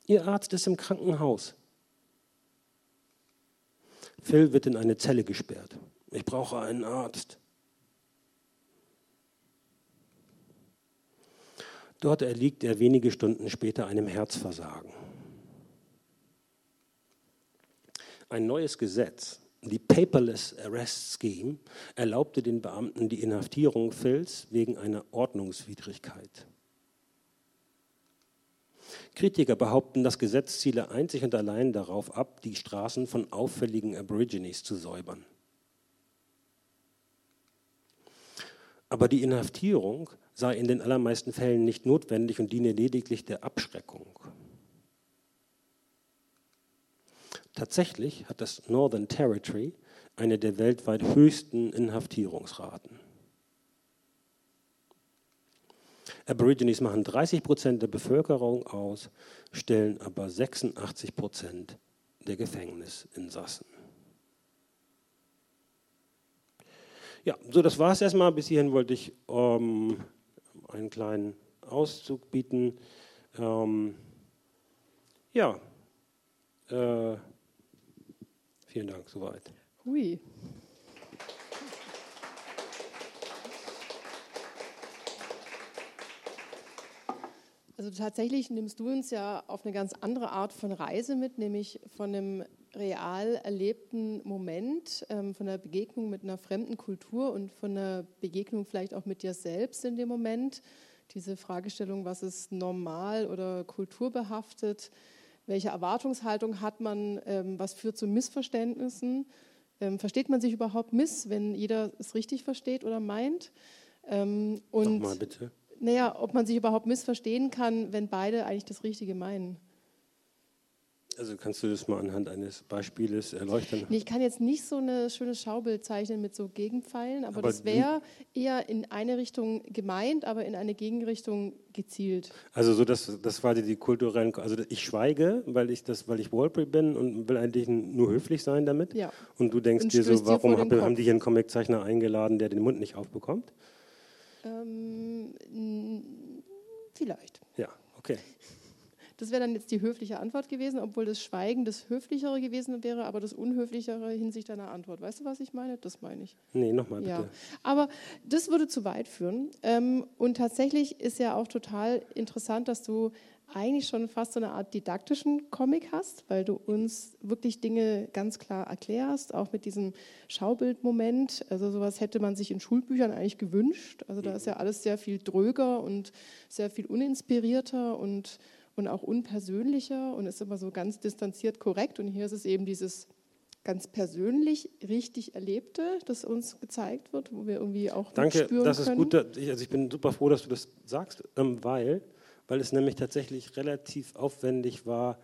Ihr Arzt ist im Krankenhaus. Phil wird in eine Zelle gesperrt. Ich brauche einen Arzt. Dort erliegt er wenige Stunden später einem Herzversagen. Ein neues Gesetz, die Paperless Arrest Scheme, erlaubte den Beamten die Inhaftierung Phils wegen einer Ordnungswidrigkeit. Kritiker behaupten, das Gesetz ziele einzig und allein darauf ab, die Straßen von auffälligen Aborigines zu säubern. Aber die Inhaftierung sei in den allermeisten Fällen nicht notwendig und diene lediglich der Abschreckung. Tatsächlich hat das Northern Territory eine der weltweit höchsten Inhaftierungsraten. Aborigines machen 30 Prozent der Bevölkerung aus, stellen aber 86 Prozent der Gefängnisinsassen. Ja, so das war es erstmal. Bis hierhin wollte ich ähm, einen kleinen Auszug bieten. Ähm, ja, äh, vielen Dank, soweit.
Hui. Also tatsächlich nimmst du uns ja auf eine ganz andere Art von Reise mit, nämlich von einem real erlebten Moment, ähm, von der Begegnung mit einer fremden Kultur und von der Begegnung vielleicht auch mit dir selbst in dem Moment. Diese Fragestellung, was ist normal oder kulturbehaftet, welche Erwartungshaltung hat man, ähm, was führt zu Missverständnissen, ähm, versteht man sich überhaupt miss, wenn jeder es richtig versteht oder meint?
und Nochmal bitte
naja, ob man sich überhaupt missverstehen kann, wenn beide eigentlich das Richtige meinen.
Also kannst du das mal anhand eines Beispieles erleuchten?
Nee, ich kann jetzt nicht so ein schönes Schaubild zeichnen mit so Gegenpfeilen, aber, aber das wäre eher in eine Richtung gemeint, aber in eine Gegenrichtung gezielt.
Also so das, das war die, die kulturellen, also ich schweige, weil ich das, weil ich Walbury bin und will eigentlich nur höflich sein damit.
Ja.
Und du denkst und dir so, warum hab, haben die hier einen Comiczeichner eingeladen, der den Mund nicht aufbekommt?
Ähm, vielleicht.
Ja, okay.
Das wäre dann jetzt die höfliche Antwort gewesen, obwohl das Schweigen das Höflichere gewesen wäre, aber das Unhöflichere hinsichtlich deiner Antwort. Weißt du, was ich meine? Das meine ich.
Nee, nochmal bitte.
Ja. Aber das würde zu weit führen. Ähm, und tatsächlich ist ja auch total interessant, dass du eigentlich schon fast so eine Art didaktischen Comic hast, weil du uns wirklich Dinge ganz klar erklärst, auch mit diesem Schaubildmoment. Also sowas hätte man sich in Schulbüchern eigentlich gewünscht. Also da ist ja alles sehr viel dröger und sehr viel uninspirierter und, und auch unpersönlicher und ist immer so ganz distanziert korrekt. Und hier ist es eben dieses ganz persönlich richtig Erlebte, das uns gezeigt wird, wo wir irgendwie auch
Danke, das
ist
gut. Also ich bin super froh, dass du das sagst, ähm, weil weil es nämlich tatsächlich relativ aufwendig war,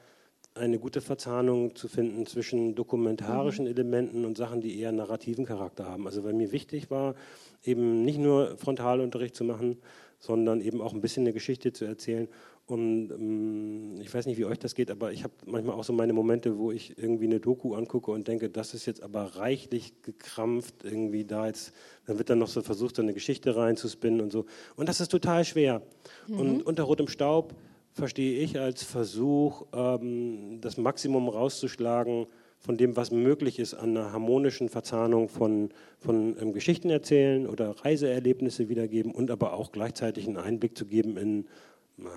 eine gute Verzahnung zu finden zwischen dokumentarischen mhm. Elementen und Sachen, die eher narrativen Charakter haben. Also weil mir wichtig war, eben nicht nur Frontalunterricht zu machen, sondern eben auch ein bisschen eine Geschichte zu erzählen und ähm, ich weiß nicht, wie euch das geht, aber ich habe manchmal auch so meine Momente, wo ich irgendwie eine Doku angucke und denke, das ist jetzt aber reichlich gekrampft, irgendwie da jetzt, dann wird dann noch so versucht, so eine Geschichte reinzuspinnen und so. Und das ist total schwer. Mhm. Und unter rotem Staub verstehe ich als Versuch, ähm, das Maximum rauszuschlagen von dem, was möglich ist an einer harmonischen Verzahnung von, von ähm, Geschichten erzählen oder Reiseerlebnisse wiedergeben und aber auch gleichzeitig einen Einblick zu geben in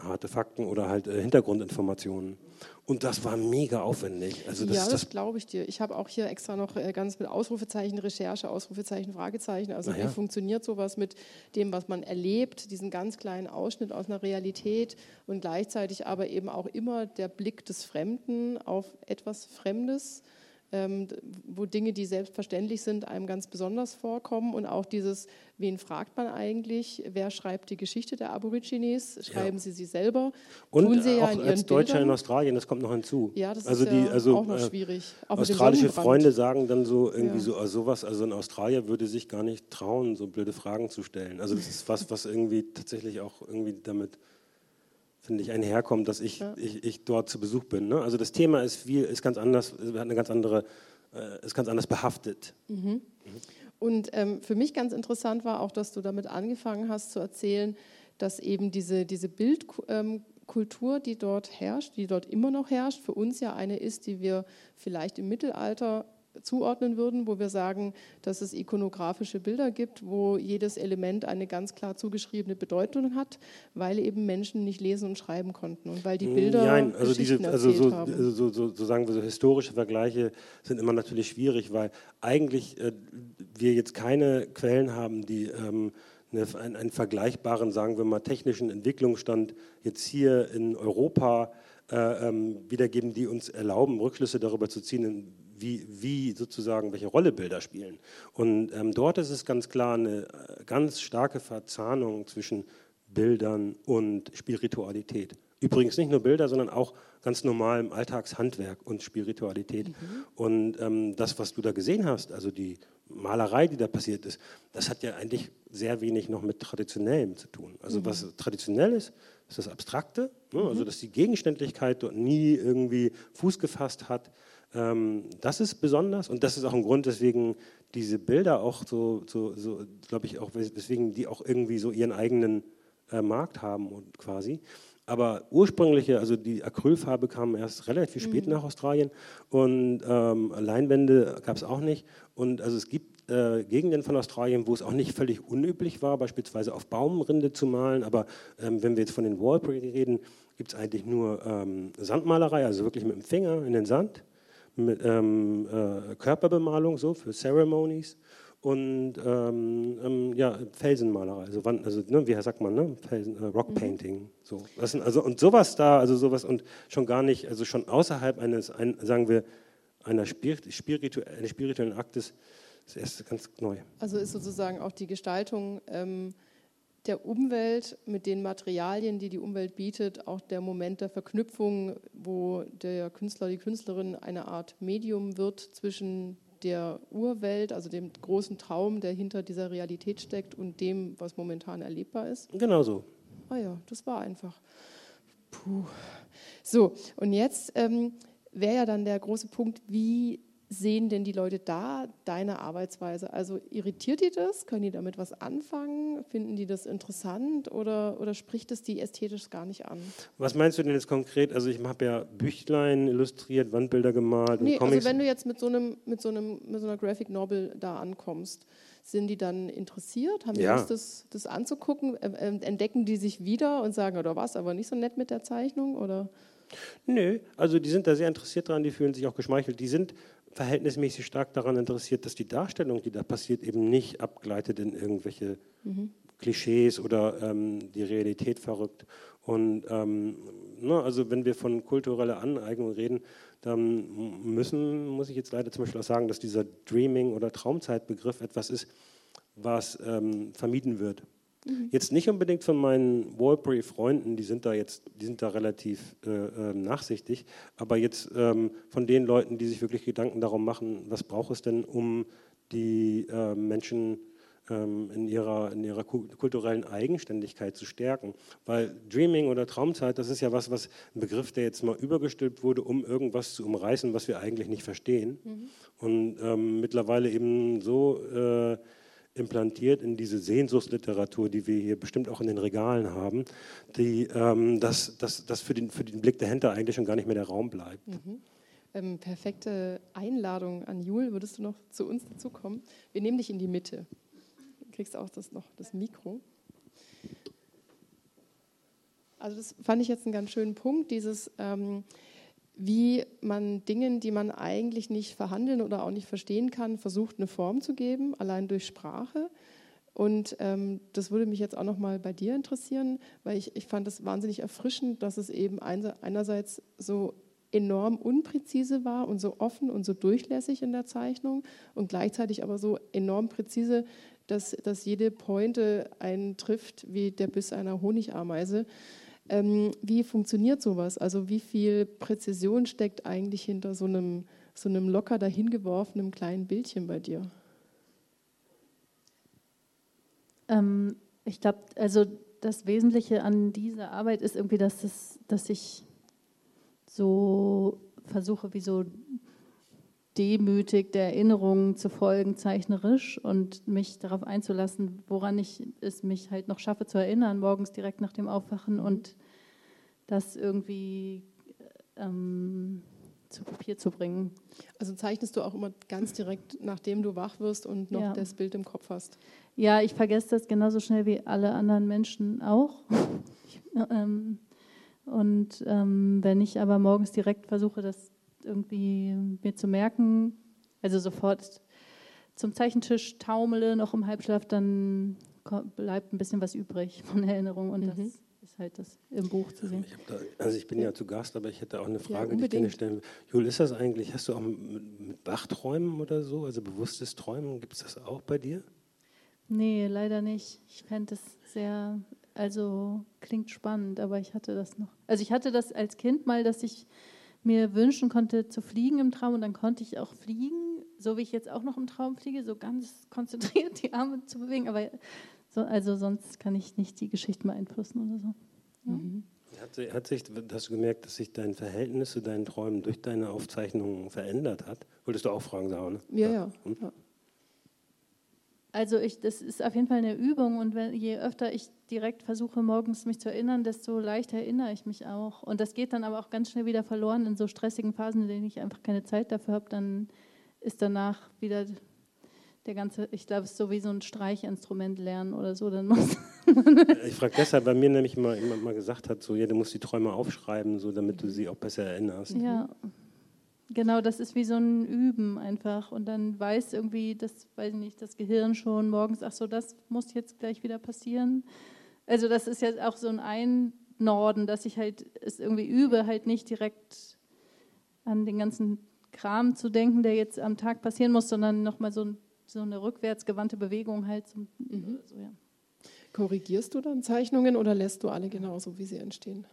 harte Fakten oder halt äh, Hintergrundinformationen. Und das war mega aufwendig.
Also das, ja, das, das glaube ich dir. Ich habe auch hier extra noch äh, ganz mit Ausrufezeichen Recherche, Ausrufezeichen, Fragezeichen. Also ja. wie funktioniert sowas mit dem, was man erlebt, diesen ganz kleinen Ausschnitt aus einer Realität und gleichzeitig aber eben auch immer der Blick des Fremden auf etwas Fremdes wo Dinge, die selbstverständlich sind, einem ganz besonders vorkommen. Und auch dieses, wen fragt man eigentlich? Wer schreibt die Geschichte der Aborigines? Schreiben ja. sie sie selber?
Und
Tun sie
auch ja als Deutscher Bildern. in Australien, das kommt noch hinzu.
Ja, das also ist ja also, auch noch äh, schwierig.
Auch australische Freunde sagen dann so irgendwie ja. so also sowas, also ein Australier würde sich gar nicht trauen, so blöde Fragen zu stellen. Also das ist was, was irgendwie tatsächlich auch irgendwie damit finde ich, einherkommt, dass ich, ja. ich, ich, dort zu Besuch bin. Ne? Also das Thema ist viel, ist ganz anders, hat eine ganz andere, äh, ist ganz anders behaftet.
Mhm. Mhm. Und ähm, für mich ganz interessant war auch, dass du damit angefangen hast zu erzählen, dass eben diese, diese Bildkultur, ähm, die dort herrscht, die dort immer noch herrscht, für uns ja eine ist, die wir vielleicht im Mittelalter zuordnen würden, wo wir sagen, dass es ikonografische Bilder gibt, wo jedes Element eine ganz klar zugeschriebene Bedeutung hat, weil eben Menschen nicht lesen und schreiben konnten und weil die mm, Bilder
Nein, also diese, also so, haben. So, so, so, sagen wir so historische Vergleiche sind immer natürlich schwierig, weil eigentlich äh, wir jetzt keine Quellen haben, die ähm, eine, einen, einen, vergleichbaren, sagen wir mal, technischen Entwicklungsstand jetzt hier in Europa äh, ähm, wiedergeben, die uns erlauben, Rückschlüsse darüber zu ziehen, wie, wie sozusagen welche Rolle Bilder spielen. Und ähm, dort ist es ganz klar eine äh, ganz starke Verzahnung zwischen Bildern und Spiritualität. Übrigens nicht nur Bilder, sondern auch ganz normalem Alltagshandwerk und Spiritualität. Mhm. Und ähm, das, was du da gesehen hast, also die Malerei, die da passiert ist, das hat ja eigentlich sehr wenig noch mit Traditionellem zu tun. Also mhm. was traditionell ist, ist das Abstrakte, ne? also mhm. dass die Gegenständlichkeit dort nie irgendwie Fuß gefasst hat. Ähm, das ist besonders und das ist auch ein Grund, weswegen diese Bilder auch so, so, so glaube ich, auch weswegen die auch irgendwie so ihren eigenen äh, Markt haben und quasi. Aber ursprüngliche, also die Acrylfarbe kam erst relativ spät mhm. nach Australien und ähm, Leinwände gab es auch nicht. Und also es gibt äh, Gegenden von Australien, wo es auch nicht völlig unüblich war, beispielsweise auf Baumrinde zu malen. Aber ähm, wenn wir jetzt von den Wallprint reden, gibt es eigentlich nur ähm, Sandmalerei, also wirklich mit dem Finger in den Sand mit ähm, äh, Körperbemalung so für Ceremonies und ähm, ähm, ja, Felsenmalerei, also, Wand, also ne, wie sagt man, ne? Felsen, äh, Rockpainting. Mhm. So. Das sind also, und sowas da, also sowas und schon gar nicht, also schon außerhalb eines, ein, sagen wir, einer spiritu eines spirituellen Aktes, das erste ganz neu.
Also ist sozusagen auch die Gestaltung ähm, der Umwelt mit den Materialien, die die Umwelt bietet, auch der Moment der Verknüpfung, wo der Künstler, die Künstlerin eine Art Medium wird zwischen der Urwelt, also dem großen Traum, der hinter dieser Realität steckt und dem, was momentan erlebbar ist.
Genau so.
Ah ja, das war einfach. Puh. So, und jetzt ähm, wäre ja dann der große Punkt, wie sehen denn die Leute da deine Arbeitsweise? Also irritiert die das? Können die damit was anfangen? Finden die das interessant oder, oder spricht es die ästhetisch gar nicht an?
Was meinst du denn jetzt konkret? Also ich habe ja Büchlein illustriert, Wandbilder gemalt
nee, und Also wenn du jetzt mit so, einem, mit, so einem, mit so einer Graphic Novel da ankommst, sind die dann interessiert? Haben die ja. Lust, das, das anzugucken? Entdecken die sich wieder und sagen, oder was, aber nicht so nett mit der Zeichnung? Oder?
Nö, also die sind da sehr interessiert dran, die fühlen sich auch geschmeichelt. Die sind verhältnismäßig stark daran interessiert, dass die Darstellung, die da passiert, eben nicht abgleitet in irgendwelche mhm. Klischees oder ähm, die Realität verrückt. Und ähm, ne, also wenn wir von kultureller Aneignung reden, dann müssen, muss ich jetzt leider zum Beispiel auch sagen, dass dieser Dreaming- oder Traumzeitbegriff etwas ist, was ähm, vermieden wird. Mhm. Jetzt nicht unbedingt von meinen Warbury-Freunden, die sind da jetzt, die sind da relativ äh, äh, nachsichtig, aber jetzt ähm, von den Leuten, die sich wirklich Gedanken darum machen, was braucht es denn, um die äh, Menschen ähm, in, ihrer, in ihrer kulturellen Eigenständigkeit zu stärken. Weil Dreaming oder Traumzeit, das ist ja was, was ein Begriff, der jetzt mal übergestülpt wurde, um irgendwas zu umreißen, was wir eigentlich nicht verstehen. Mhm. Und ähm, mittlerweile eben so äh, implantiert in diese Sehnsuchtsliteratur, die wir hier bestimmt auch in den Regalen haben, die, ähm, dass, dass, dass für, den, für den Blick dahinter eigentlich schon gar nicht mehr der Raum bleibt. Mhm.
Ähm, perfekte Einladung an Jul. Würdest du noch zu uns dazukommen? Wir nehmen dich in die Mitte. Du kriegst auch das noch das Mikro. Also das fand ich jetzt einen ganz schönen Punkt, dieses ähm, wie man Dingen, die man eigentlich nicht verhandeln oder auch nicht verstehen kann, versucht, eine Form zu geben, allein durch Sprache. Und ähm, das würde mich jetzt auch noch mal bei dir interessieren, weil ich, ich fand es wahnsinnig erfrischend, dass es eben einerseits so enorm unpräzise war und so offen und so durchlässig in der Zeichnung und gleichzeitig aber so enorm präzise, dass, dass jede Pointe einen trifft wie der Biss einer Honigameise. Ähm, wie funktioniert sowas? Also wie viel Präzision steckt eigentlich hinter so einem, so einem locker dahingeworfenen kleinen Bildchen bei dir?
Ähm, ich glaube, also das Wesentliche an dieser Arbeit ist irgendwie, dass, es, dass ich so versuche, wie so demütig der Erinnerungen zu folgen, zeichnerisch und mich darauf einzulassen, woran ich es mich halt noch schaffe zu erinnern, morgens direkt nach dem Aufwachen und das irgendwie ähm, zu Papier zu bringen.
Also zeichnest du auch immer ganz direkt, nachdem du wach wirst und noch ja. das Bild im Kopf hast?
Ja, ich vergesse das genauso schnell wie alle anderen Menschen auch. ähm, und ähm, wenn ich aber morgens direkt versuche, das irgendwie mir zu merken, also sofort zum Zeichentisch taumele, noch im Halbschlaf, dann bleibt ein bisschen was übrig von Erinnerung und mhm. das ist halt das im Buch zu sehen.
Ich da, also ich bin ja. zu Gast, aber ich hätte auch eine Frage, ja, die ich gerne stellen will. Jul, ist das eigentlich, hast du auch mit, mit Wachträumen oder so, also bewusstes Träumen, gibt es das auch bei dir?
Nee, leider nicht. Ich fände es sehr, also klingt spannend, aber ich hatte das noch. Also ich hatte das als Kind mal, dass ich mir wünschen konnte zu fliegen im Traum und dann konnte ich auch fliegen, so wie ich jetzt auch noch im Traum fliege, so ganz konzentriert die Arme zu bewegen, aber so, also sonst kann ich nicht die Geschichte beeinflussen oder so. Ja. Mhm.
Hat, hat, sich, hast du gemerkt, dass sich dein Verhältnis zu deinen Träumen durch deine Aufzeichnungen verändert hat? Wolltest du auch fragen, Sarah? Ne?
Ja, ja. Hm? ja.
Also ich, das ist auf jeden Fall eine Übung und wenn, je öfter ich direkt versuche, morgens mich zu erinnern, desto leichter erinnere ich mich auch. Und das geht dann aber auch ganz schnell wieder verloren in so stressigen Phasen, in denen ich einfach keine Zeit dafür habe. Dann ist danach wieder der ganze, ich glaube, es ist so wie so ein Streichinstrument lernen oder so. Dann muss
ich frage deshalb, weil mir nämlich mal jemand mal gesagt hat, so ja, du musst die Träume aufschreiben, so damit du sie auch besser erinnerst.
Ja. Genau, das ist wie so ein Üben einfach. Und dann weiß irgendwie, das weiß ich nicht, das Gehirn schon morgens, ach so, das muss jetzt gleich wieder passieren. Also das ist ja auch so ein Einnorden, dass ich halt es irgendwie übe, halt nicht direkt an den ganzen Kram zu denken, der jetzt am Tag passieren muss, sondern nochmal so, so eine rückwärtsgewandte Bewegung halt. Zum, mhm. so, ja.
Korrigierst du dann Zeichnungen oder lässt du alle genauso, wie sie entstehen?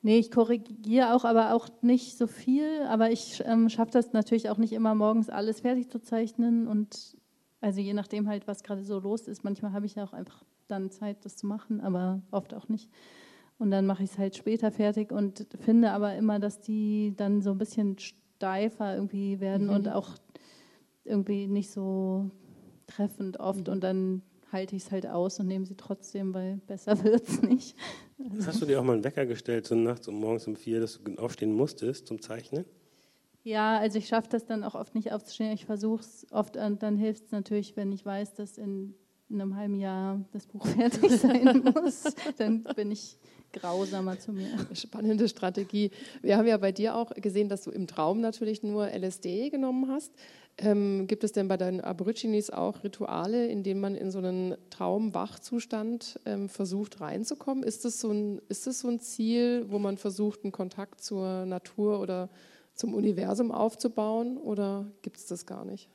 Nee, ich korrigiere auch, aber auch nicht so viel. Aber ich ähm, schaffe das natürlich auch nicht immer morgens alles fertig zu zeichnen. Und also je nachdem halt, was gerade so los ist. Manchmal habe ich ja auch einfach dann Zeit, das zu machen, aber oft auch nicht. Und dann mache ich es halt später fertig und finde aber immer, dass die dann so ein bisschen steifer irgendwie werden mhm. und auch irgendwie nicht so treffend oft. Mhm. Und dann halte ich es halt aus und nehme sie trotzdem, weil besser wird es nicht.
Also. Hast du dir auch mal einen Wecker gestellt, so nachts und morgens um vier, dass du aufstehen musstest zum Zeichnen?
Ja, also ich schaffe das dann auch oft nicht aufzustehen. Ich versuche es oft und dann hilft es natürlich, wenn ich weiß, dass in, in einem halben Jahr das Buch fertig sein muss. dann bin ich grausamer zu mir.
Spannende Strategie. Wir haben ja bei dir auch gesehen, dass du im Traum natürlich nur LSD genommen hast. Ähm, gibt es denn bei deinen Aborigines auch Rituale, in denen man in so einen Traumwachzustand ähm, versucht reinzukommen? Ist das, so ein, ist das so ein Ziel, wo man versucht, einen Kontakt zur Natur oder zum Universum aufzubauen oder gibt es das gar nicht?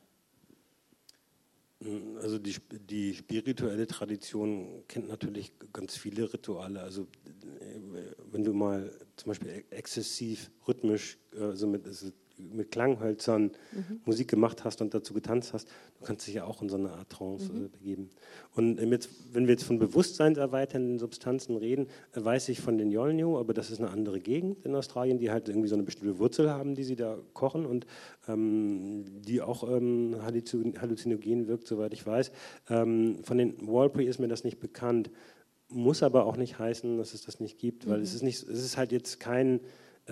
Also die, die spirituelle Tradition kennt natürlich ganz viele Rituale. Also äh, wenn du mal zum Beispiel exzessiv rhythmisch, also mit, also mit Klanghölzern mhm. Musik gemacht hast und dazu getanzt hast, du kannst dich ja auch in so eine Art Trance mhm. äh, begeben. Und ähm, jetzt, wenn wir jetzt von bewusstseinserweiternden Substanzen reden, äh, weiß ich von den Yolnyu, aber das ist eine andere Gegend in Australien, die halt irgendwie so eine bestimmte Wurzel haben, die sie da kochen und ähm, die auch ähm, halluzinogen wirkt, soweit ich weiß. Ähm, von den Walpry ist mir das nicht bekannt, muss aber auch nicht heißen, dass es das nicht gibt, weil mhm. es ist nicht, es ist halt jetzt kein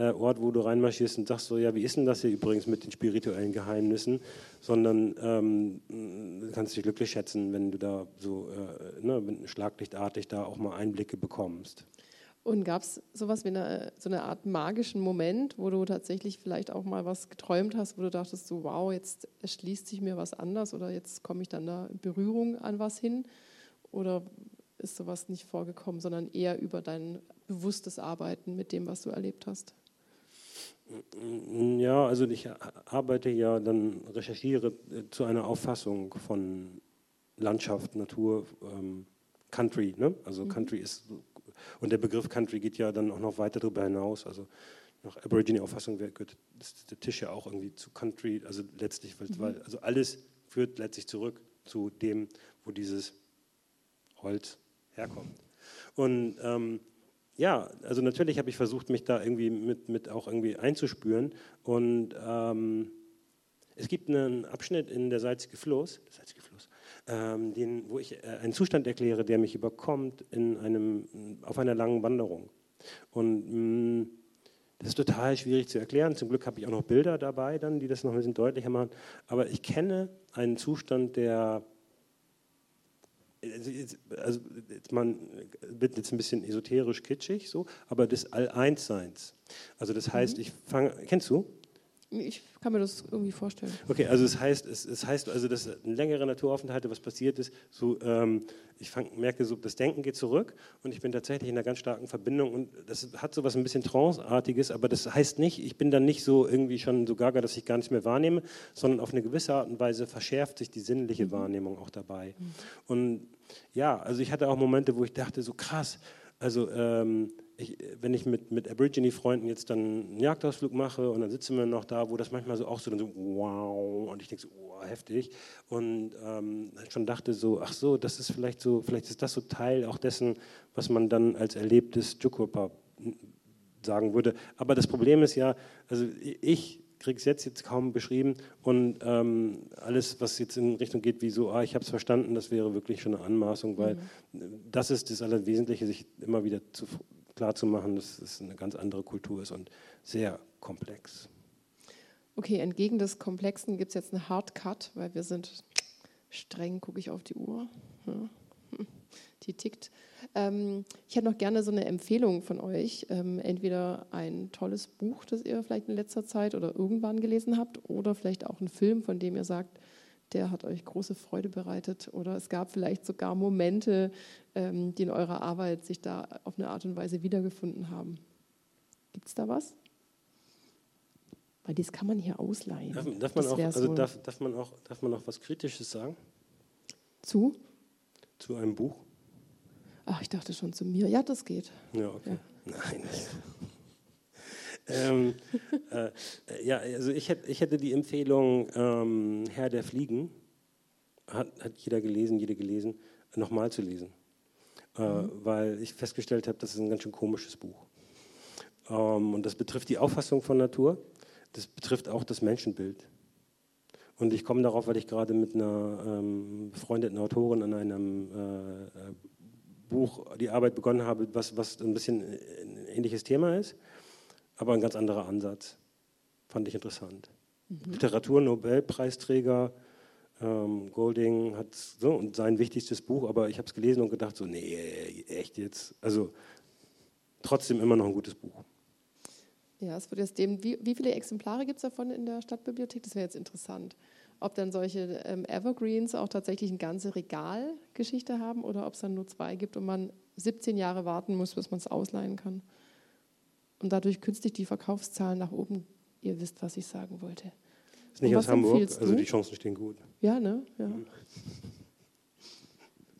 Ort, wo du reinmarschierst und sagst so, ja, wie ist denn das hier übrigens mit den spirituellen Geheimnissen, sondern ähm, du kannst dich glücklich schätzen, wenn du da so äh, ne, schlaglichtartig da auch mal Einblicke bekommst.
Und gab es sowas wie eine, so eine Art magischen Moment, wo du tatsächlich vielleicht auch mal was geträumt hast, wo du dachtest, so wow, jetzt erschließt sich mir was anders oder jetzt komme ich dann da in Berührung an was hin? Oder ist sowas nicht vorgekommen, sondern eher über dein bewusstes Arbeiten mit dem, was du erlebt hast?
Ja, also ich arbeite ja dann, recherchiere äh, zu einer Auffassung von Landschaft, Natur, ähm, Country. Ne? Also mhm. Country ist, und der Begriff Country geht ja dann auch noch weiter darüber hinaus. Also nach Aborigine-Auffassung gehört der Tisch ja auch irgendwie zu Country, also letztlich, mhm. weil, also alles führt letztlich zurück zu dem, wo dieses Holz herkommt. Und ähm, ja, also natürlich habe ich versucht, mich da irgendwie mit, mit auch irgendwie einzuspüren. Und ähm, es gibt einen Abschnitt in der Salzige der Salzige Fluss ähm, den, wo ich äh, einen Zustand erkläre, der mich überkommt in einem, auf einer langen Wanderung. Und mh, mm, Das ist total schwierig zu erklären. Zum Glück habe ich auch noch Bilder dabei, dann, die das noch ein bisschen deutlicher machen. Aber ich kenne einen Zustand, der also jetzt man wird jetzt ein bisschen esoterisch kitschig so, aber des All-Eins-Seins. Also das heißt, mhm. ich fange, kennst du?
Ich kann mir das irgendwie vorstellen.
Okay, also es heißt, es, es heißt also, dass ein längerer Naturaufenthalt, was passiert ist, so, ähm, ich fang, merke so, das Denken geht zurück und ich bin tatsächlich in einer ganz starken Verbindung und das hat so was ein bisschen Tranceartiges, aber das heißt nicht, ich bin dann nicht so irgendwie schon so gaga, dass ich gar nichts mehr wahrnehme, sondern auf eine gewisse Art und Weise verschärft sich die sinnliche mhm. Wahrnehmung auch dabei. Mhm. Und ja, also ich hatte auch Momente, wo ich dachte, so krass, also ähm, ich, wenn ich mit, mit Aborigine-Freunden jetzt dann einen Jagdausflug mache und dann sitzen wir noch da, wo das manchmal so auch so, so wow, und ich denke so, wow, heftig. Und ähm, schon dachte so, ach so, das ist vielleicht so, vielleicht ist das so Teil auch dessen, was man dann als erlebtes Jukurpa sagen würde. Aber das Problem ist ja, also ich kriege es jetzt, jetzt kaum beschrieben und ähm, alles, was jetzt in Richtung geht, wie so, ah, ich habe es verstanden, das wäre wirklich schon eine Anmaßung, weil mhm. das ist das Allerwesentliche, sich immer wieder zu, klar zu machen, dass es eine ganz andere Kultur ist und sehr komplex.
Okay, entgegen des Komplexen gibt es jetzt einen Hardcut, weil wir sind streng, gucke ich auf die Uhr. Ja. Die tickt. Ähm, ich hätte noch gerne so eine Empfehlung von euch. Ähm, entweder ein tolles Buch, das ihr vielleicht in letzter Zeit oder irgendwann gelesen habt, oder vielleicht auch ein Film, von dem ihr sagt, der hat euch große Freude bereitet oder es gab vielleicht sogar Momente, ähm, die in eurer Arbeit sich da auf eine Art und Weise wiedergefunden haben. Gibt es da was? Weil das kann man hier ausleihen.
Darf, darf man, auch, also darf, darf, man auch, darf man auch was Kritisches sagen?
Zu?
Zu einem Buch?
Ach, ich dachte schon zu mir. Ja, das geht.
Ja, okay. Ja. Nein. Ähm, äh, ja, also ich hätte, ich hätte die Empfehlung ähm, Herr der Fliegen, hat, hat jeder gelesen, jede gelesen, nochmal zu lesen. Äh. Weil ich festgestellt habe, das ist ein ganz schön komisches Buch. Ähm, und das betrifft die Auffassung von Natur, das betrifft auch das Menschenbild. Und ich komme darauf, weil ich gerade mit einer ähm, befreundeten Autorin an einem äh, äh Buch die Arbeit begonnen habe, was, was ein bisschen ein ähnliches Thema ist aber ein ganz anderer Ansatz. Fand ich interessant. Mhm. Literatur-Nobelpreisträger ähm, Golding hat so und sein wichtigstes Buch, aber ich habe es gelesen und gedacht so, nee, echt jetzt. Also trotzdem immer noch ein gutes Buch.
Ja, es wird jetzt dem, wie, wie viele Exemplare gibt es davon in der Stadtbibliothek? Das wäre jetzt interessant. Ob dann solche ähm, Evergreens auch tatsächlich eine ganze Regalgeschichte haben oder ob es dann nur zwei gibt und man 17 Jahre warten muss, bis man es ausleihen kann und dadurch künstlich die Verkaufszahlen nach oben. Ihr wisst, was ich sagen wollte.
Ist nicht aus Hamburg, also die Chancen stehen gut.
Ja, ne? Ja.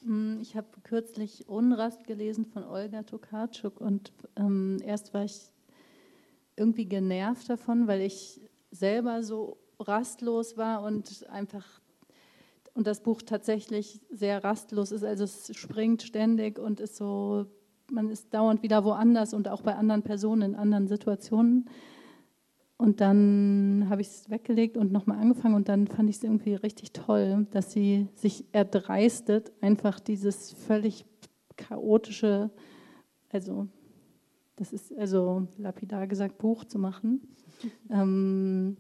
Mm, ich habe kürzlich Unrast gelesen von Olga Tokarczuk und ähm, erst war ich irgendwie genervt davon, weil ich selber so rastlos war und einfach und das Buch tatsächlich sehr rastlos ist, also es springt ständig und ist so man ist dauernd wieder woanders und auch bei anderen Personen in anderen Situationen. Und dann habe ich es weggelegt und nochmal angefangen und dann fand ich es irgendwie richtig toll, dass sie sich erdreistet, einfach dieses völlig chaotische, also das ist also lapidar gesagt, Buch zu machen, ähm,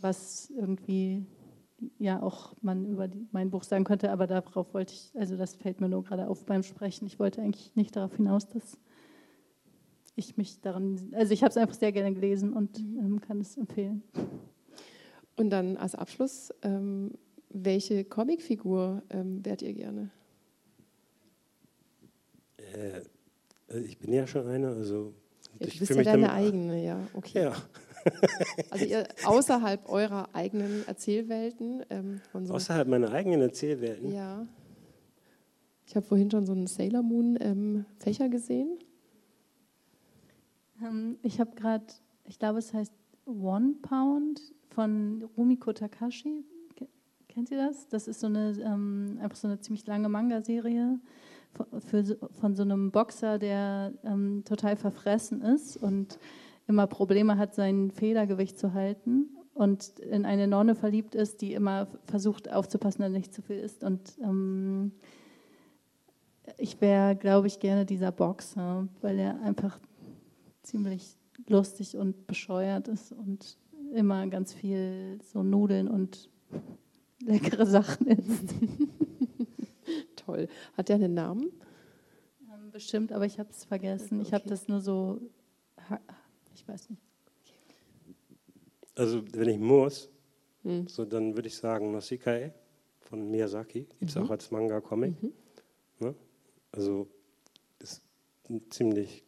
was irgendwie ja auch man über die, mein Buch sagen könnte, aber darauf wollte ich, also das fällt mir nur gerade auf beim Sprechen. Ich wollte eigentlich nicht darauf hinaus, dass ich mich daran, also ich habe es einfach sehr gerne gelesen und mhm. ähm, kann es empfehlen.
Und dann als Abschluss, ähm, welche Comicfigur ähm, wärt ihr gerne?
Äh, also ich bin ja schon eine, also
ja, du bist ja deine eigene, ja, okay. Ja. Also ihr außerhalb eurer eigenen Erzählwelten. Ähm,
so außerhalb meiner eigenen Erzählwelten?
Ja. Ich habe vorhin schon so einen Sailor Moon ähm, Fächer gesehen.
Ähm, ich habe gerade, ich glaube es heißt One Pound von Rumiko Takashi. Kennt ihr das? Das ist so eine, ähm, einfach so eine ziemlich lange Manga-Serie von, von so einem Boxer, der ähm, total verfressen ist und immer Probleme hat, sein Federgewicht zu halten und in eine Nonne verliebt ist, die immer versucht aufzupassen, dass nicht zu viel isst. Und ähm, ich wäre, glaube ich, gerne dieser Boxer, weil er einfach ziemlich lustig und bescheuert ist und immer ganz viel so Nudeln und leckere Sachen isst.
Toll. Hat der einen Namen?
Ähm, bestimmt, aber ich habe es vergessen. Okay. Ich habe das nur so, ich weiß nicht.
Also wenn ich muss, hm. so dann würde ich sagen Nausicaa von Miyazaki, gibt es mhm. auch als Manga-Comic. Mhm. Ne? Also ist ziemlich,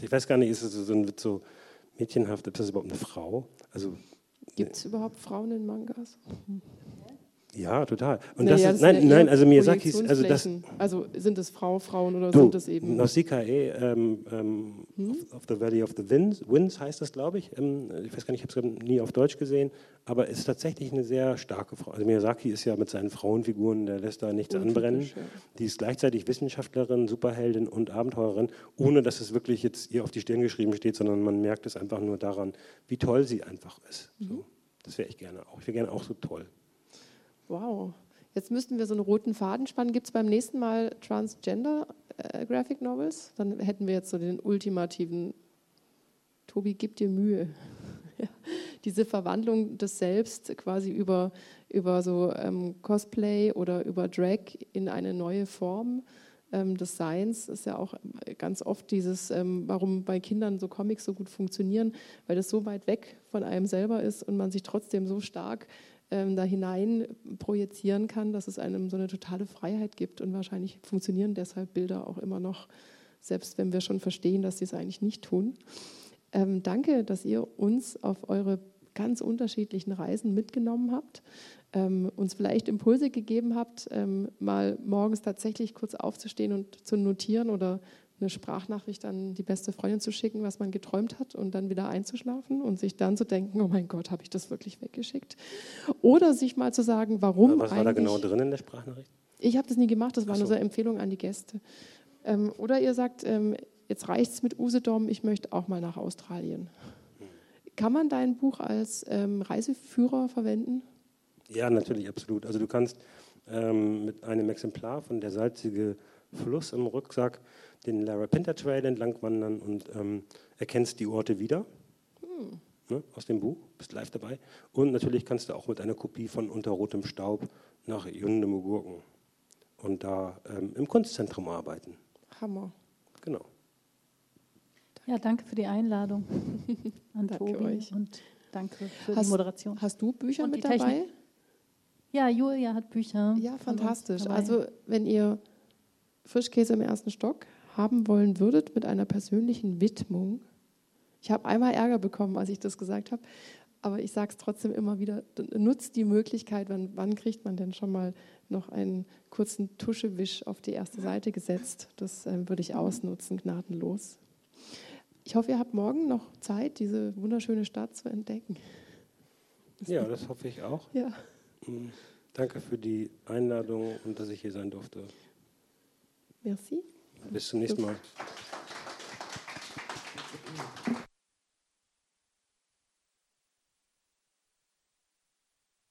ich weiß gar nicht, ist es so, so mädchenhaft, ist das überhaupt eine Frau? Also
Gibt es überhaupt Frauen in Mangas?
Ja, total. Und naja, das, ist, das nein, nein, also Miyazaki also das.
Also sind es Frau, Frauen oder du, sind es eben?
Nausicaa ähm, ähm, hm? of, of, the Valley of the Winds, Winds heißt das, glaube ich. Ähm, ich weiß gar nicht, ich habe es nie auf Deutsch gesehen, aber ist tatsächlich eine sehr starke Frau. Also Miyazaki ist ja mit seinen Frauenfiguren, der lässt da nichts anbrennen. Ja. Die ist gleichzeitig Wissenschaftlerin, Superheldin und Abenteurerin, ohne dass es wirklich jetzt ihr auf die Stirn geschrieben steht, sondern man merkt es einfach nur daran, wie toll sie einfach ist. Mhm. So. Das wäre ich gerne auch. Ich wäre gerne auch so toll.
Wow. Jetzt müssten wir so einen roten Faden spannen. Gibt es beim nächsten Mal Transgender äh, Graphic Novels? Dann hätten wir jetzt so den ultimativen Tobi, gib dir Mühe. Diese Verwandlung des Selbst quasi über, über so ähm, Cosplay oder über Drag in eine neue Form ähm, des Seins ist ja auch ganz oft dieses, ähm, warum bei Kindern so Comics so gut funktionieren, weil das so weit weg von einem selber ist und man sich trotzdem so stark ähm, da hinein projizieren kann, dass es einem so eine totale Freiheit gibt. Und wahrscheinlich funktionieren deshalb Bilder auch immer noch, selbst wenn wir schon verstehen, dass sie es eigentlich nicht tun. Ähm, danke, dass ihr uns auf eure ganz unterschiedlichen Reisen mitgenommen habt, ähm, uns vielleicht Impulse gegeben habt, ähm, mal morgens tatsächlich kurz aufzustehen und zu notieren oder eine Sprachnachricht an die beste Freundin zu schicken, was man geträumt hat und dann wieder einzuschlafen und sich dann zu denken, oh mein Gott, habe ich das wirklich weggeschickt? Oder sich mal zu sagen, warum
Was war da genau drin in der Sprachnachricht?
Ich habe das nie gemacht, das war so. nur so eine Empfehlung an die Gäste. Ähm, oder ihr sagt, ähm, jetzt reicht es mit Usedom, ich möchte auch mal nach Australien. Kann man dein Buch als ähm, Reiseführer verwenden?
Ja, natürlich, absolut. Also du kannst ähm, mit einem Exemplar von Der salzige Fluss im Rucksack den Lara Pinter Trail entlang wandern und ähm, erkennst die Orte wieder hm. ne, aus dem Buch, bist live dabei. Und natürlich kannst du auch mit einer Kopie von Unter rotem Staub nach Jundemugurken und da ähm, im Kunstzentrum arbeiten.
Hammer.
Genau.
Ja, danke für die Einladung an danke Tobi euch. und danke für hast, die Moderation.
Hast du Bücher mit dabei? Technik?
Ja, Julia hat Bücher.
Ja, fantastisch. Also wenn ihr Frischkäse im ersten Stock haben wollen würdet mit einer persönlichen Widmung. Ich habe einmal Ärger bekommen, als ich das gesagt habe, aber ich sage es trotzdem immer wieder, nutzt die Möglichkeit, wann, wann, kriegt man denn schon mal noch einen kurzen Tuschewisch auf die erste Seite gesetzt. Das äh, würde ich ausnutzen, gnadenlos. Ich hoffe, ihr habt morgen noch Zeit, diese wunderschöne Stadt zu entdecken.
Ja, das hoffe ich auch.
Ja.
Mm, danke für die Einladung und dass ich hier sein durfte.
Merci.
Bis zum nächsten Mal.